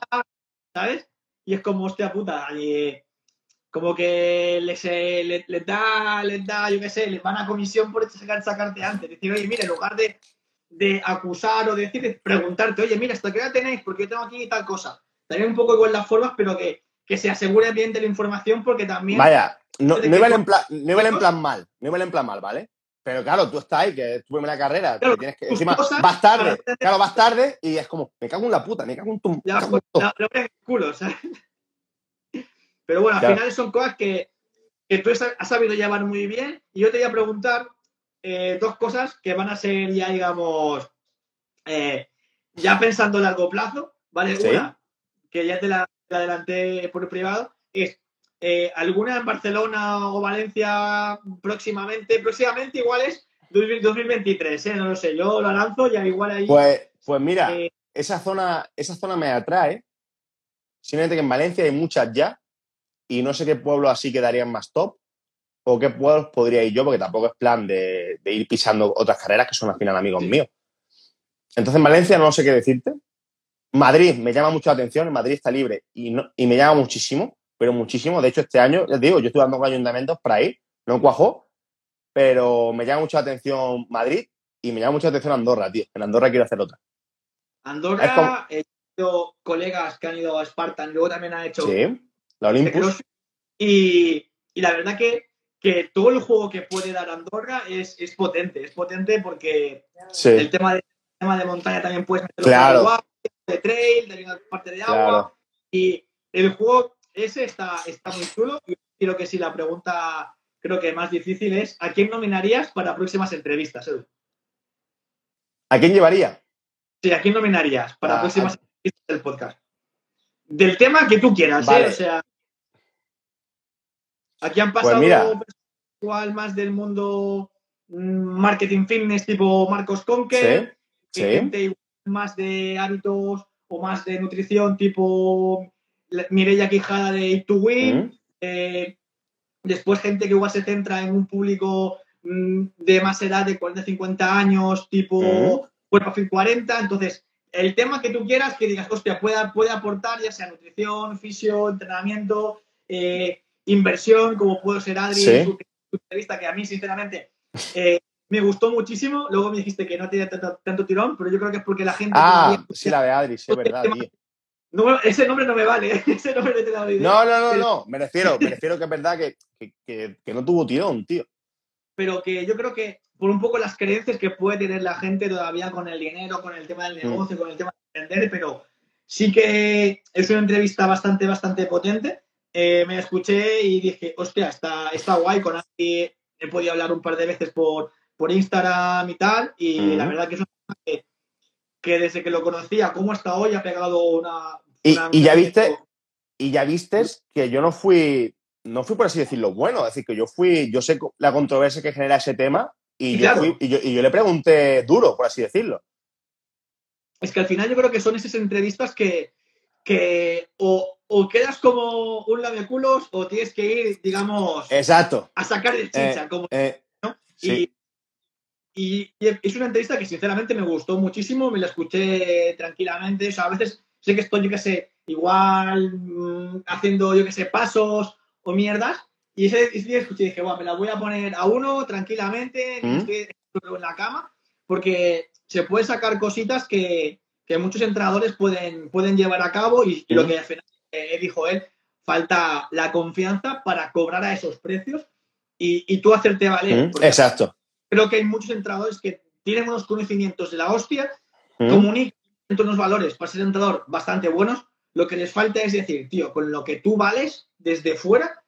¿Sabes? Y es como, hostia puta, como que les, eh, les, da, les da, yo qué sé, les van a comisión por sacar, sacarte antes. Decir, oye, mira, en lugar de, de acusar o decir, preguntarte, oye, mira, ¿hasta qué hora tenéis? Porque yo tengo aquí tal cosa. También un poco igual las formas, pero que, que se asegure bien de la información porque también... Vaya, no, no iba en plan, no en plan mal, no iba en plan mal, ¿vale? Pero claro, tú estás ahí, que es tu primera carrera, tienes que, encima, vas tarde, claro, vas tarde y es como, me cago en la puta, me cago en tu... Ya, culo, ¿sabes? Pero bueno, al final son cosas que, tú has sabido llevar muy bien. Y yo te voy a preguntar eh, dos cosas que van a ser ya, digamos, eh, ya pensando a largo plazo, ¿vale? Una, que ya te la, adelanté por privado, es eh, alguna en Barcelona o Valencia próximamente, próximamente igual es 2023, ¿eh? No lo sé, yo lo lanzo ya igual ahí. Pues, pues mira, esa, zona, esa zona me atrae. Simplemente que en Valencia hay muchas ya, y no sé qué pueblos así quedarían más top o qué pueblos podría ir yo, porque tampoco es plan de, ir pisando otras carreras que son al final amigos míos. Entonces, en Valencia no sé qué decirte. Madrid me llama mucho la atención, Madrid está libre y, me llama muchísimo, pero muchísimo. De hecho, este año, te digo, yo estoy dando con ayuntamientos para ir, no cuajó, pero me llama mucho la atención Madrid y me llama mucho la atención Andorra, tío. En Andorra quiero hacer otra. Andorra, he tenido colegas que han ido a Spartan, luego también han hecho ¿Sí? La Olympus. Y, la verdad que, que, todo el juego que puede dar Andorra es, potente. Es potente porque el, tema de, tema de montaña también puedes meterlo claro. de trail, de parte de agua. Y el juego ese está, está muy chulo. Y creo que sí, la pregunta creo que más difícil es ¿a quién nominarías para próximas entrevistas, Edu? ¿A quién llevaría? Sí, ¿a quién nominarías para ah, próximas entrevistas del podcast? Del tema que tú quieras, ¿eh? O sea, Aquí han pues pasado igual más del mundo mm, marketing fitness tipo Marcos Conque, gente más de hábitos o más de nutrición tipo Mireia Quijada de It to Win. Eh, después gente que igual se centra en un público mm, de más edad de 40-50 años tipo mm. Cuerpo Fit 40. Entonces, el tema que tú quieras que digas, hostia, puede, puede aportar ya sea nutrición, fisio, entrenamiento, eh, inversión, como puedo ser Adri, su, entrevista, que a mí, sinceramente, eh, me gustó muchísimo. Luego me dijiste que no tiene tanto, tirón, pero yo creo que es porque la gente. Ah, sí, la de Adri, sí, es verdad, No, ese nombre no me vale, ese nombre no te da idea. No, no, no, no, me refiero, me refiero que es verdad que, que, que, no tuvo tirón, tío. Pero que yo creo que por un poco las creencias que puede tener la gente todavía con el dinero, con el tema del mm. negocio, con el tema de vender, pero sí que es una entrevista bastante, bastante potente. Eh, me escuché y dije, hostia, está, está guay, con Andy he podido hablar un par de veces por, por Instagram y tal, y la verdad que es una que, que desde que lo conocía, como hasta hoy, ha pegado una... y, ya viste, y ya viste que yo no fui, no fui por así decirlo bueno, es decir, que yo fui, yo sé la controversia que genera ese tema y, yo, y, yo, le pregunté duro, por así decirlo. Es que al final yo creo que son esas entrevistas que, que o, quedas como un lameculos o tienes que ir, digamos, Exacto. a sacar el chicha. Eh, como, eh, y, y, es una entrevista que sinceramente me gustó muchísimo, me la escuché tranquilamente. O sea, a veces sé que estoy, yo qué sé, igual mm, haciendo, yo qué sé, pasos o mierdas. Y ese, día escuché y dije, bueno, me la voy a poner a uno tranquilamente, ¿Mm? en la cama, porque se puede sacar cositas que, que muchos entrenadores pueden, pueden llevar a cabo y, lo ¿Mm? que al final eh, dijo él, falta la confianza para cobrar a esos precios y, y tú hacerte valer. Exacto. Creo que hay muchos entrenadores que tienen unos conocimientos de la hostia, comunican unos valores para ser entrenador bastante buenos, lo que les falta es decir, tío, con lo que tú vales desde fuera,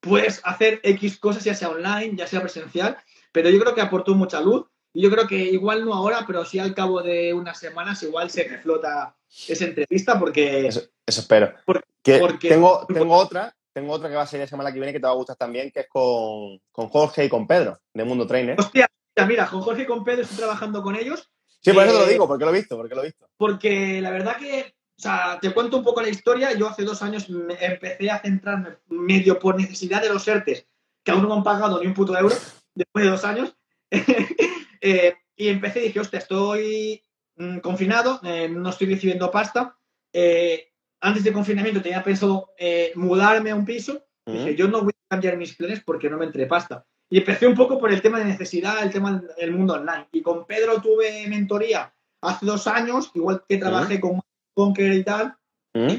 puedes hacer X cosas, ya sea online, ya sea presencial, pero yo creo que aportó mucha luz. Y yo creo que igual no ahora, pero sí al cabo de unas semanas igual se reflota esa entrevista porque... Eso, espero. Porque, tengo, tengo otra, tengo otra que va a ser la semana que viene que te va a gustar también, que es con, con Jorge y con Pedro, de Mundo Trainer. Hostia, mira, con Jorge y con Pedro estoy trabajando con ellos. Sí, por eso te lo eh, digo, porque lo he visto, porque lo he visto. Porque la verdad que o sea, te cuento un poco la historia. Yo hace dos años empecé a centrarme medio por necesidad de los ERTES, que aún no me han pagado ni un puto euro, después de dos años. Eh, y empecé y dije, hostia, estoy mm, confinado, eh, no estoy recibiendo pasta. Eh, antes del confinamiento tenía pensado mudarme a un piso. Dije, yo no voy a cambiar mis planes porque no me entre pasta. Y empecé un poco por el tema de necesidad, el tema del mundo online. Y con Pedro tuve mentoría hace dos años, igual que trabajé con Conquer y tal, ¿Mm?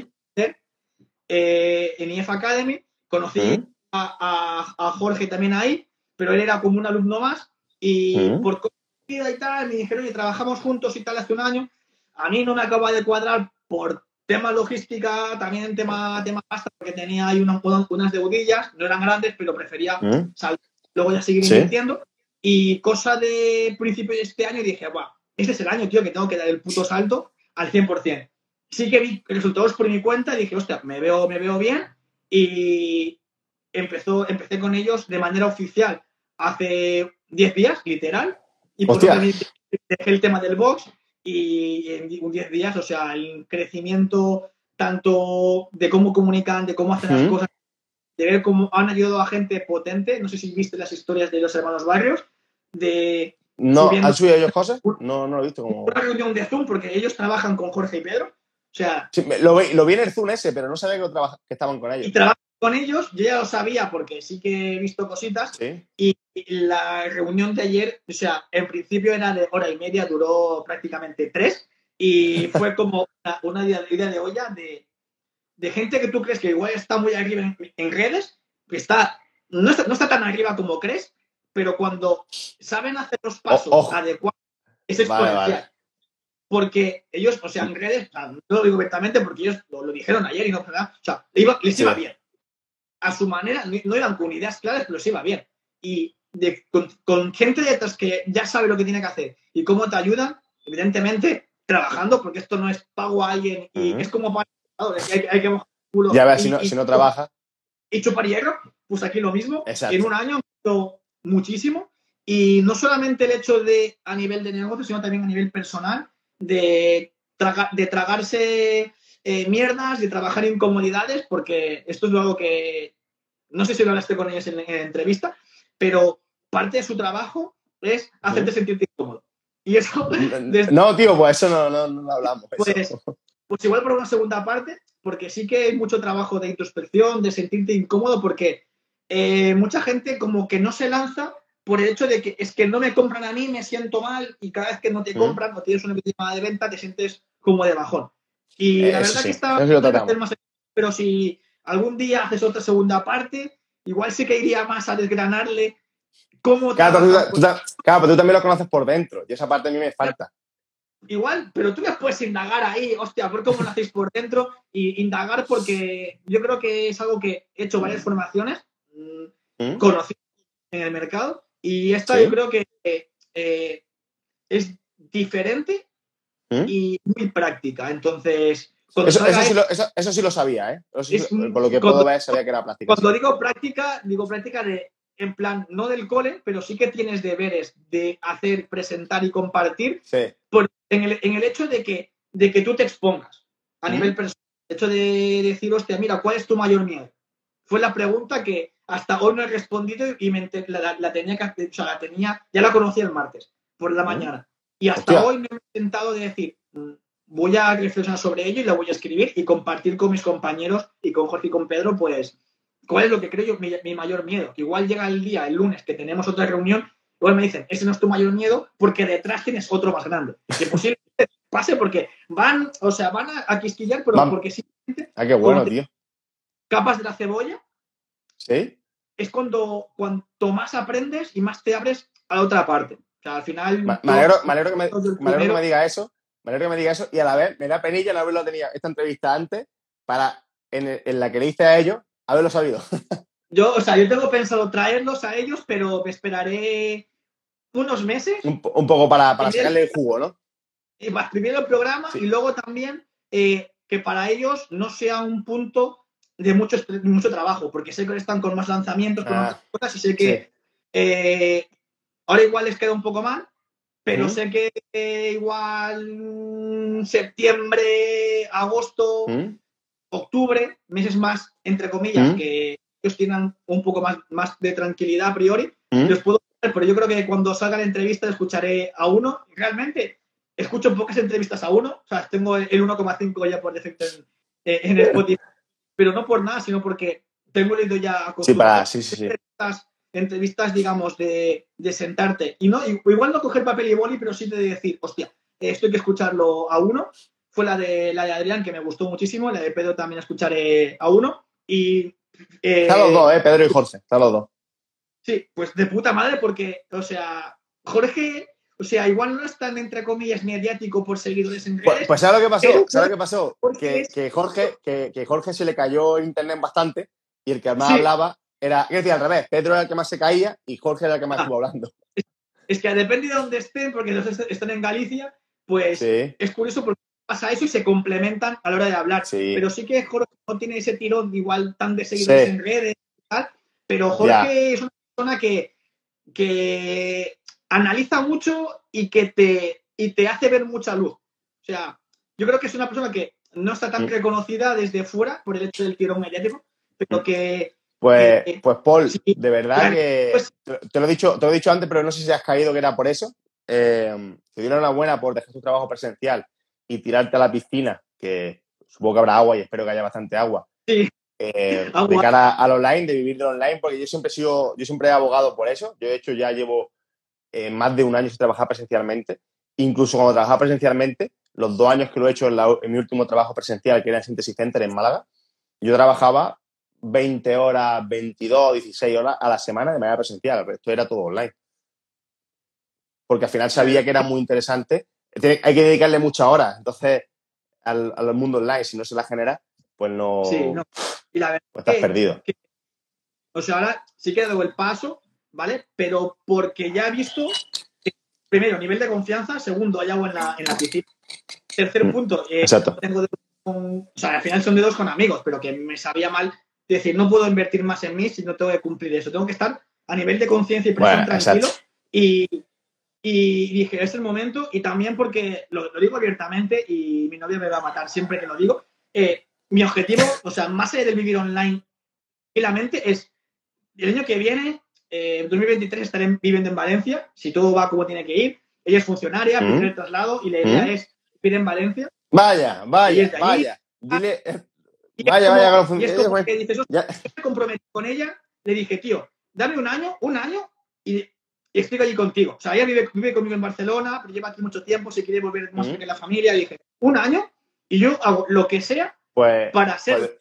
eh, en IF Academy. Conocí ¿Mm? a, Jorge también ahí, pero él era como un alumno más. Y por y tal, me dijeron, y trabajamos juntos y tal hace un año. A mí no me acaba de cuadrar por tema logística, también tema, tema pasta, porque tenía ahí unas, unas deudillas, no eran grandes, pero prefería salir, luego ya seguir invirtiendo. Y cosa de principio de este año dije, Buah, este es el año, tío, que tengo que dar el puto salto al 100% sí que vi resultados por mi cuenta y dije, hostia, me veo, me veo bien. Y empezó, empecé con ellos de manera oficial hace 10 días, literal. Y por dejé el tema del box y en 10 días, o sea, el crecimiento tanto de cómo comunican, de cómo hacen las cosas, de ver cómo han ayudado a gente potente. No sé si viste las historias de los hermanos Barrios, de... No, ¿han subido ellos cosas? No, no lo he visto. Como... Una reunión de Zoom porque ellos trabajan con Jorge y Pedro o sea, lo, vi, en el Zoom ese, pero no sabía que, que estaban con ellos. Y con ellos, yo ya lo sabía porque sí que he visto cositas. Y, la reunión de ayer, o sea, en principio era de hora y media, duró prácticamente tres. Y fue como una, idea de olla de, de, gente que tú crees que igual está muy arriba en, redes, que está no, está, no está tan arriba como crees, pero cuando saben hacer los pasos adecuados, es exponencial porque ellos, o sea, en redes, no lo digo directamente porque ellos lo, dijeron ayer y no, ¿verdad? O sea, les iba, bien. A su manera, no iban con ideas claras, pero les iba bien. Y con, gente detrás que ya sabe lo que tiene que hacer y cómo te ayudan, evidentemente, trabajando, porque esto no es pago a alguien y es como para hay, hay que culo. Ya ves, si, no, si no trabaja. Y chupar hierro, pues aquí lo mismo. En un año muchísimo. Y no solamente el hecho de a nivel de negocio, sino también a nivel personal de, de tragarse eh, mierdas, de trabajar incomodidades, porque esto es algo que no sé si lo hablaste con ellos en, la entrevista, pero parte de su trabajo es hacerte sentirte incómodo. Y eso. No, tío, pues eso no, no, no hablamos. Pues, pues, igual por una segunda parte, porque sí que hay mucho trabajo de introspección, de sentirte incómodo, porque eh, mucha gente como que no se lanza por el hecho de que es que no me compran a mí, me siento mal y cada vez que no te compran o tienes una víctima de venta te sientes como de bajón. Y la verdad que está más... Pero si algún día haces otra segunda parte, igual sí que iría más a desgranarle cómo... Claro, tú, pero tú también lo conoces por dentro y esa parte a mí me falta. Igual, pero tú me puedes indagar ahí, hostia, ver cómo lo hacéis por dentro y indagar porque yo creo que es algo que he hecho varias formaciones, mm, ¿Mm? conocidas en el mercado y esta yo creo que eh, es diferente ¿Mm? y muy práctica. Entonces, eso, eso, sí lo, eso, eso, sí lo, sabía, ¿eh? Es, por lo que puedo ver, sabía que era práctica. Cuando digo práctica, digo práctica de, en plan, no del cole, pero sí que tienes deberes de hacer, presentar y compartir. Sí. Por, en, el, en, el, hecho de que, de que tú te expongas a ¿Mm? nivel personal. El hecho de decir, hostia, mira, ¿cuál es tu mayor miedo? Fue la pregunta que hasta hoy no he respondido y me, la, la, tenía que, o sea, la tenía, ya la conocí el martes por la mañana. Y hasta Hostia. hoy me he intentado de decir, mm, voy a reflexionar sobre ello y la voy a escribir y compartir con mis compañeros y con Jorge y con Pedro, pues, cuál es lo que creo yo mi, mi mayor miedo. Que igual llega el día, el lunes, que tenemos otra reunión, igual me dicen, ese no es tu mayor miedo porque detrás tienes otro más grande. Que posiblemente pase porque van, o sea, van a, a quisquillar, pero Van. porque simplemente Ah, qué bueno, tío. capas de la cebolla ¿Sí? es cuando cuanto más aprendes y más te abres a la otra parte. O sea, al final. Me, alegro, me alegro que me, me alegro que me diga eso. Me alegro que me diga eso. Y a la vez me da penilla no haberlo tenido esta entrevista antes para en, el- en la que le hice a ellos haberlo sabido. Yo, o sea, yo tengo pensado traerlos a ellos, pero me esperaré unos meses Un, po- un poco para, para sacarle el jugo, ¿no? y más primero el programa Sí. y luego también eh, que para ellos no sea un punto de mucho, mucho trabajo, porque sé que están con más lanzamientos, con Ah. otras cosas, y sé que eh, ahora igual les queda un poco mal, pero Ujú. sé que eh, igual mm, septiembre, agosto, ¿Mm? octubre, meses más, entre comillas, ¿Mm? que ellos tienen un poco más, más de tranquilidad a priori, ¿Mm? los puedo ver, pero yo creo que cuando salga la entrevista escucharé a uno. Realmente escucho pocas entrevistas a uno, o sea, tengo el 1,5 ya por defecto en, en Spotify, pero no por nada, sino porque tengo leído ya Sí, para, sí, sí, sí. entrevistas, entrevistas, digamos, de, de sentarte. Y no, igual no coger papel y boli, pero sí de decir, hostia, esto hay que escucharlo a uno. Fue la de, la de Adrián, que me gustó muchísimo, la de Pedro también escucharé a uno. Y. eh, Están los dos, ¿eh? Pedro y Jorge. Están los dos. Sí, pues de puta madre, porque, o sea, Jorge, o sea, igual no es tan, entre comillas, mediático por seguidores en redes. Pues, pues ¿sabes lo que pasó? Pero- ¿Sabes lo que pasó? Que, Jorge, que, que Jorge se le cayó internet bastante y el que más Sí. hablaba era, es decir, al revés, Pedro era el que más se caía y Jorge era el que más Ah. estuvo hablando. Es que depende de dónde estén, porque los est- están en Galicia, pues Sí, es curioso porque pasa eso y se complementan a la hora de hablar. sí. Pero sí que Jorge no tiene ese tirón igual tan de seguidores Sí. en redes y tal, pero Jorge es una persona que, que analiza mucho y que te, y te hace ver mucha luz. O sea, yo creo que es una persona que no está tan Mm. reconocida desde fuera por el hecho del tirón mediático, pero que Pues, Eh, pues Paul, sí, de verdad claro, que pues- te, lo he dicho, te lo he dicho antes, pero no sé si has caído que era por eso. Eh, te dieron una buena por dejar tu trabajo presencial y tirarte a la piscina, que supongo que habrá agua y espero que haya bastante agua. Sí. Eh, de Agua. cara al online, de vivir del online, porque yo siempre he sido, yo siempre he abogado por eso. Yo de hecho ya llevo eh, más de un año sin trabajar presencialmente. Incluso cuando trabajaba presencialmente, los dos años que lo he hecho en, la- en mi último trabajo presencial, que era en Synthesis Center en Málaga, yo trabajaba 20 horas, 22, 16 horas a la semana de manera presencial. El resto era todo online. Porque al final sabía que era muy interesante. Tiene- hay que dedicarle muchas horas. Entonces, al, al mundo online, si no se la genera, pues no, sí, no. Y la verdad pues estás que- perdido. O sea, ahora sí que he dado el paso, ¿vale? Pero porque ya he visto, que, primero, nivel de confianza, segundo, hay agua en la, en la piscina. Tercer Mm, punto, eh, exacto. tengo dedos con- o sea, al final son dedos con amigos, pero que me sabía mal decir, no puedo invertir más en mí si no tengo que cumplir eso. Tengo que estar a nivel de conciencia y presión Bueno, tranquilo. Y, y dije, es el momento, y también porque lo, lo digo abiertamente y mi novia me va a matar siempre que lo digo. eh, mi objetivo, o sea, más allá del vivir online y la mente, es el año que viene, eh, 2023, estaré viviendo en Valencia, si todo va como tiene que ir. Ella es funcionaria, Mm. primer traslado, y la idea Mm. es vivir en Valencia. Vaya, vaya, vaya. Dile, Vaya, como- vaya, con- y es eh, como que dices, ya, me comprometí con ella, le dije, tío, dame un año, un año y, y estoy allí contigo. O sea, ella vive, vive conmigo en Barcelona, pero lleva aquí mucho tiempo, se quiere volver más que la familia. Y dije, un año y yo hago lo que sea pues, para ser pues,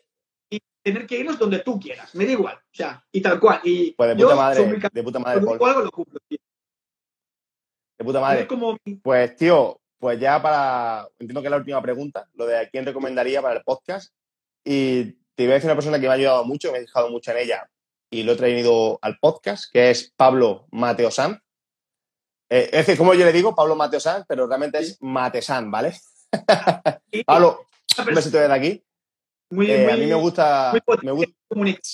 y tener que irnos donde tú quieras. Me da igual. O sea, y tal cual. Y pues de puta madre, muy de puta madre, algo lo cumplo. tío. De puta madre. Es como Pues, tío, pues ya para. Entiendo que es la última pregunta, lo de a quién recomendaría para el podcast. Y te voy a decir una persona que me ha ayudado mucho, me he fijado mucho en ella y lo he traído al podcast, que es Pablo Mateo Sanz. Eh, es que, como yo le digo, Pablo Mateo Sanz, pero realmente es Matesan, ¿vale? Pablo, un besito desde aquí. Muy, eh, a mí me gusta. me gusta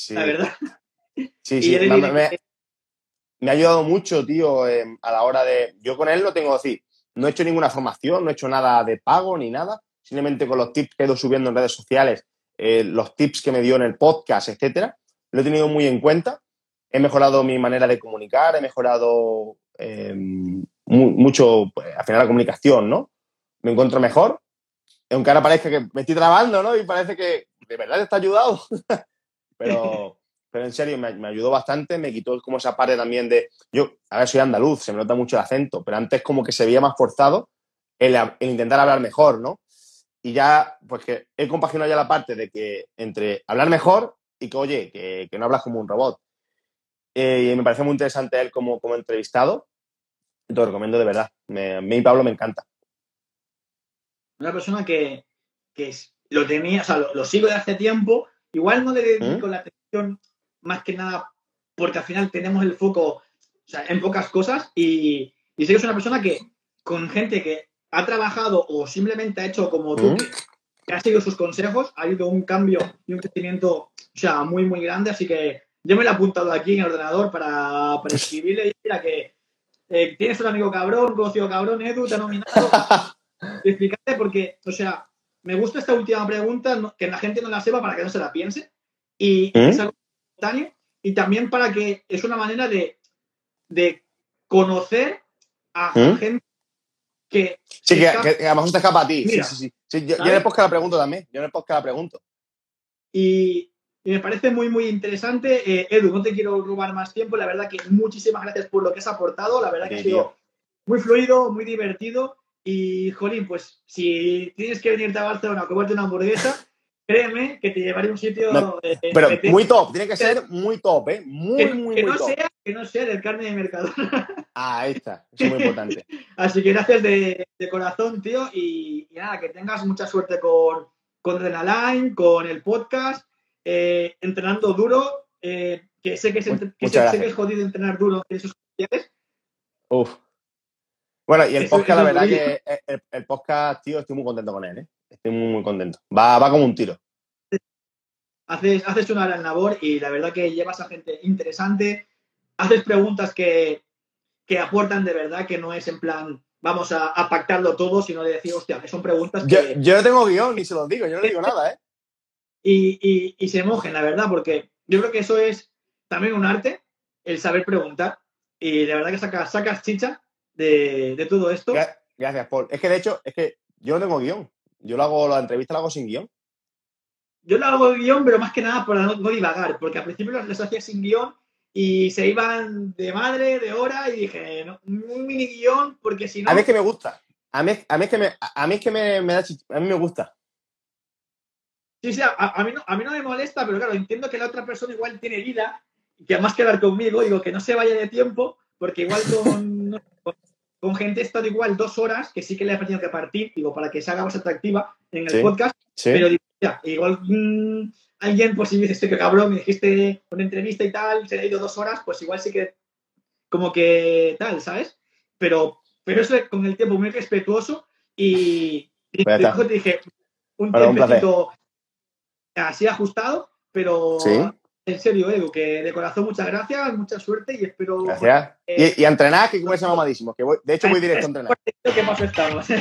la verdad. Sí, sí. Me, ha ayudado mucho, tío, a la hora de. Yo con él no tengo así. No he hecho ninguna formación, no he hecho nada de pago ni nada. Simplemente con los tips que he ido subiendo en redes sociales, eh, los tips que me dio en el podcast, etcétera, lo he tenido muy en cuenta. He mejorado mi manera de comunicar, he mejorado em, mucho, pues, al final, la comunicación, ¿no? Me encuentro mejor. Aunque ahora parezca que me estoy trabando, ¿no? Y parece que de verdad está ayudado. pero, pero en serio, me, ayudó bastante, me quitó como esa parte también de. Yo, a ver, soy andaluz, se me nota mucho el acento, pero antes como que se veía más forzado el, intentar hablar mejor, ¿no? Y ya, pues que he compaginado ya la parte de que entre hablar mejor y que, oye, que, no hablas como un robot. Eh, y me parece muy interesante él como, como entrevistado. Te lo recomiendo de verdad. Me, a mí Pablo me encanta. Una persona que, que lo tenía, o sea, lo, sigo de hace tiempo. Igual no le dedico ¿Mm? la atención más que nada porque al final tenemos el foco o sea, en pocas cosas y, y sé que es una persona que con gente que ha trabajado o simplemente ha hecho como tú, que ha seguido sus consejos, ha habido un cambio y un crecimiento o sea, muy, muy grande. Así que yo me lo he apuntado aquí en el ordenador para, para escribirle y mira que eh, tienes un amigo cabrón, conocido cabrón, Edu, te ha nominado. Explicarte porque, o sea, me gusta esta última pregunta, que la gente no la sepa para que no se la piense. Y, ¿Mm? es algo espontáneo. Y también para que es una manera de, de conocer a ¿Mm? gente que. Sí, que, además te escapa a ti. sí, sí, sí. yo, en el podcast la pregunto también. Yo en el podcast la pregunto. Y, me parece muy, muy interesante. Eh, Edu, no te quiero robar más tiempo. La verdad que muchísimas gracias por lo que has aportado. La verdad que ha sido muy fluido, muy divertido. Y, Jolín, pues si tienes que venirte a Barcelona a comerte una hamburguesa, créeme que te llevaré a un sitio. pero muy top, tiene que ser muy top, ¿eh? Muy, que, muy, que muy no top. Sea, que no sea del carne de mercado. ah, ahí está, eso es muy importante. Así que gracias de, corazón, tío, y, nada, que tengas mucha suerte con, con Renaline, con el podcast, eh, entrenando duro, eh, que sé que, es, que, sé, que es jodido entrenar duro en esos sociales. Uf. Bueno, y el podcast, la verdad que el, podcast, tío, estoy muy contento con él, ¿eh? Estoy muy, muy contento. Va, va como un tiro. Haces, haces una gran labor y la verdad que llevas a gente interesante, haces preguntas que, que aportan de verdad, que no es en plan, vamos a, pactarlo todo, sino de decir, hostia, que son preguntas que... Yo, no tengo guion, ni se los digo, yo no digo nada, ¿eh? Y, y, y se mojen, la verdad, porque yo creo que eso es también un arte, el saber preguntar. Y de verdad que sacas, sacas chicha de, todo esto. Gracias, Paul. Es que de hecho, es que yo no tengo guion. Yo lo hago, la entrevista la hago sin guion. Yo lo hago guion, pero más que nada para no, divagar, porque al principio las hacía sin guion y se iban de madre, de hora, y dije, un mini guion, porque si no. A mí es que me gusta. A mí, a mí es que me, a mí es que me, da a mí me gusta. Sí, sí, a, mí no, a mí no me molesta, pero claro, entiendo que la otra persona igual tiene vida y que además que hablar conmigo, digo que no se vaya de tiempo, porque igual con, con gente he estado igual dos horas, que sí que le he tenido que partir, digo, para que se haga más atractiva en el podcast, pero digo, ya, igual mm, alguien, pues si me dices, que cabrón, me dijiste una entrevista y tal, se ha ido dos horas, pues igual sí que, como que tal, ¿sabes? Pero, pero eso con el tiempo muy respetuoso y, y te dije, un tiempecito así ajustado, pero en serio, Edu, que de corazón muchas gracias, mucha suerte y espero. Gracias. Eh, y, a entrenar, que como mamadísimo. Que de hecho, voy directo a entrenar. ¿Qué más estamos?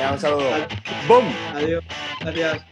un, un saludo. ¡Bum! Adiós. Gracias.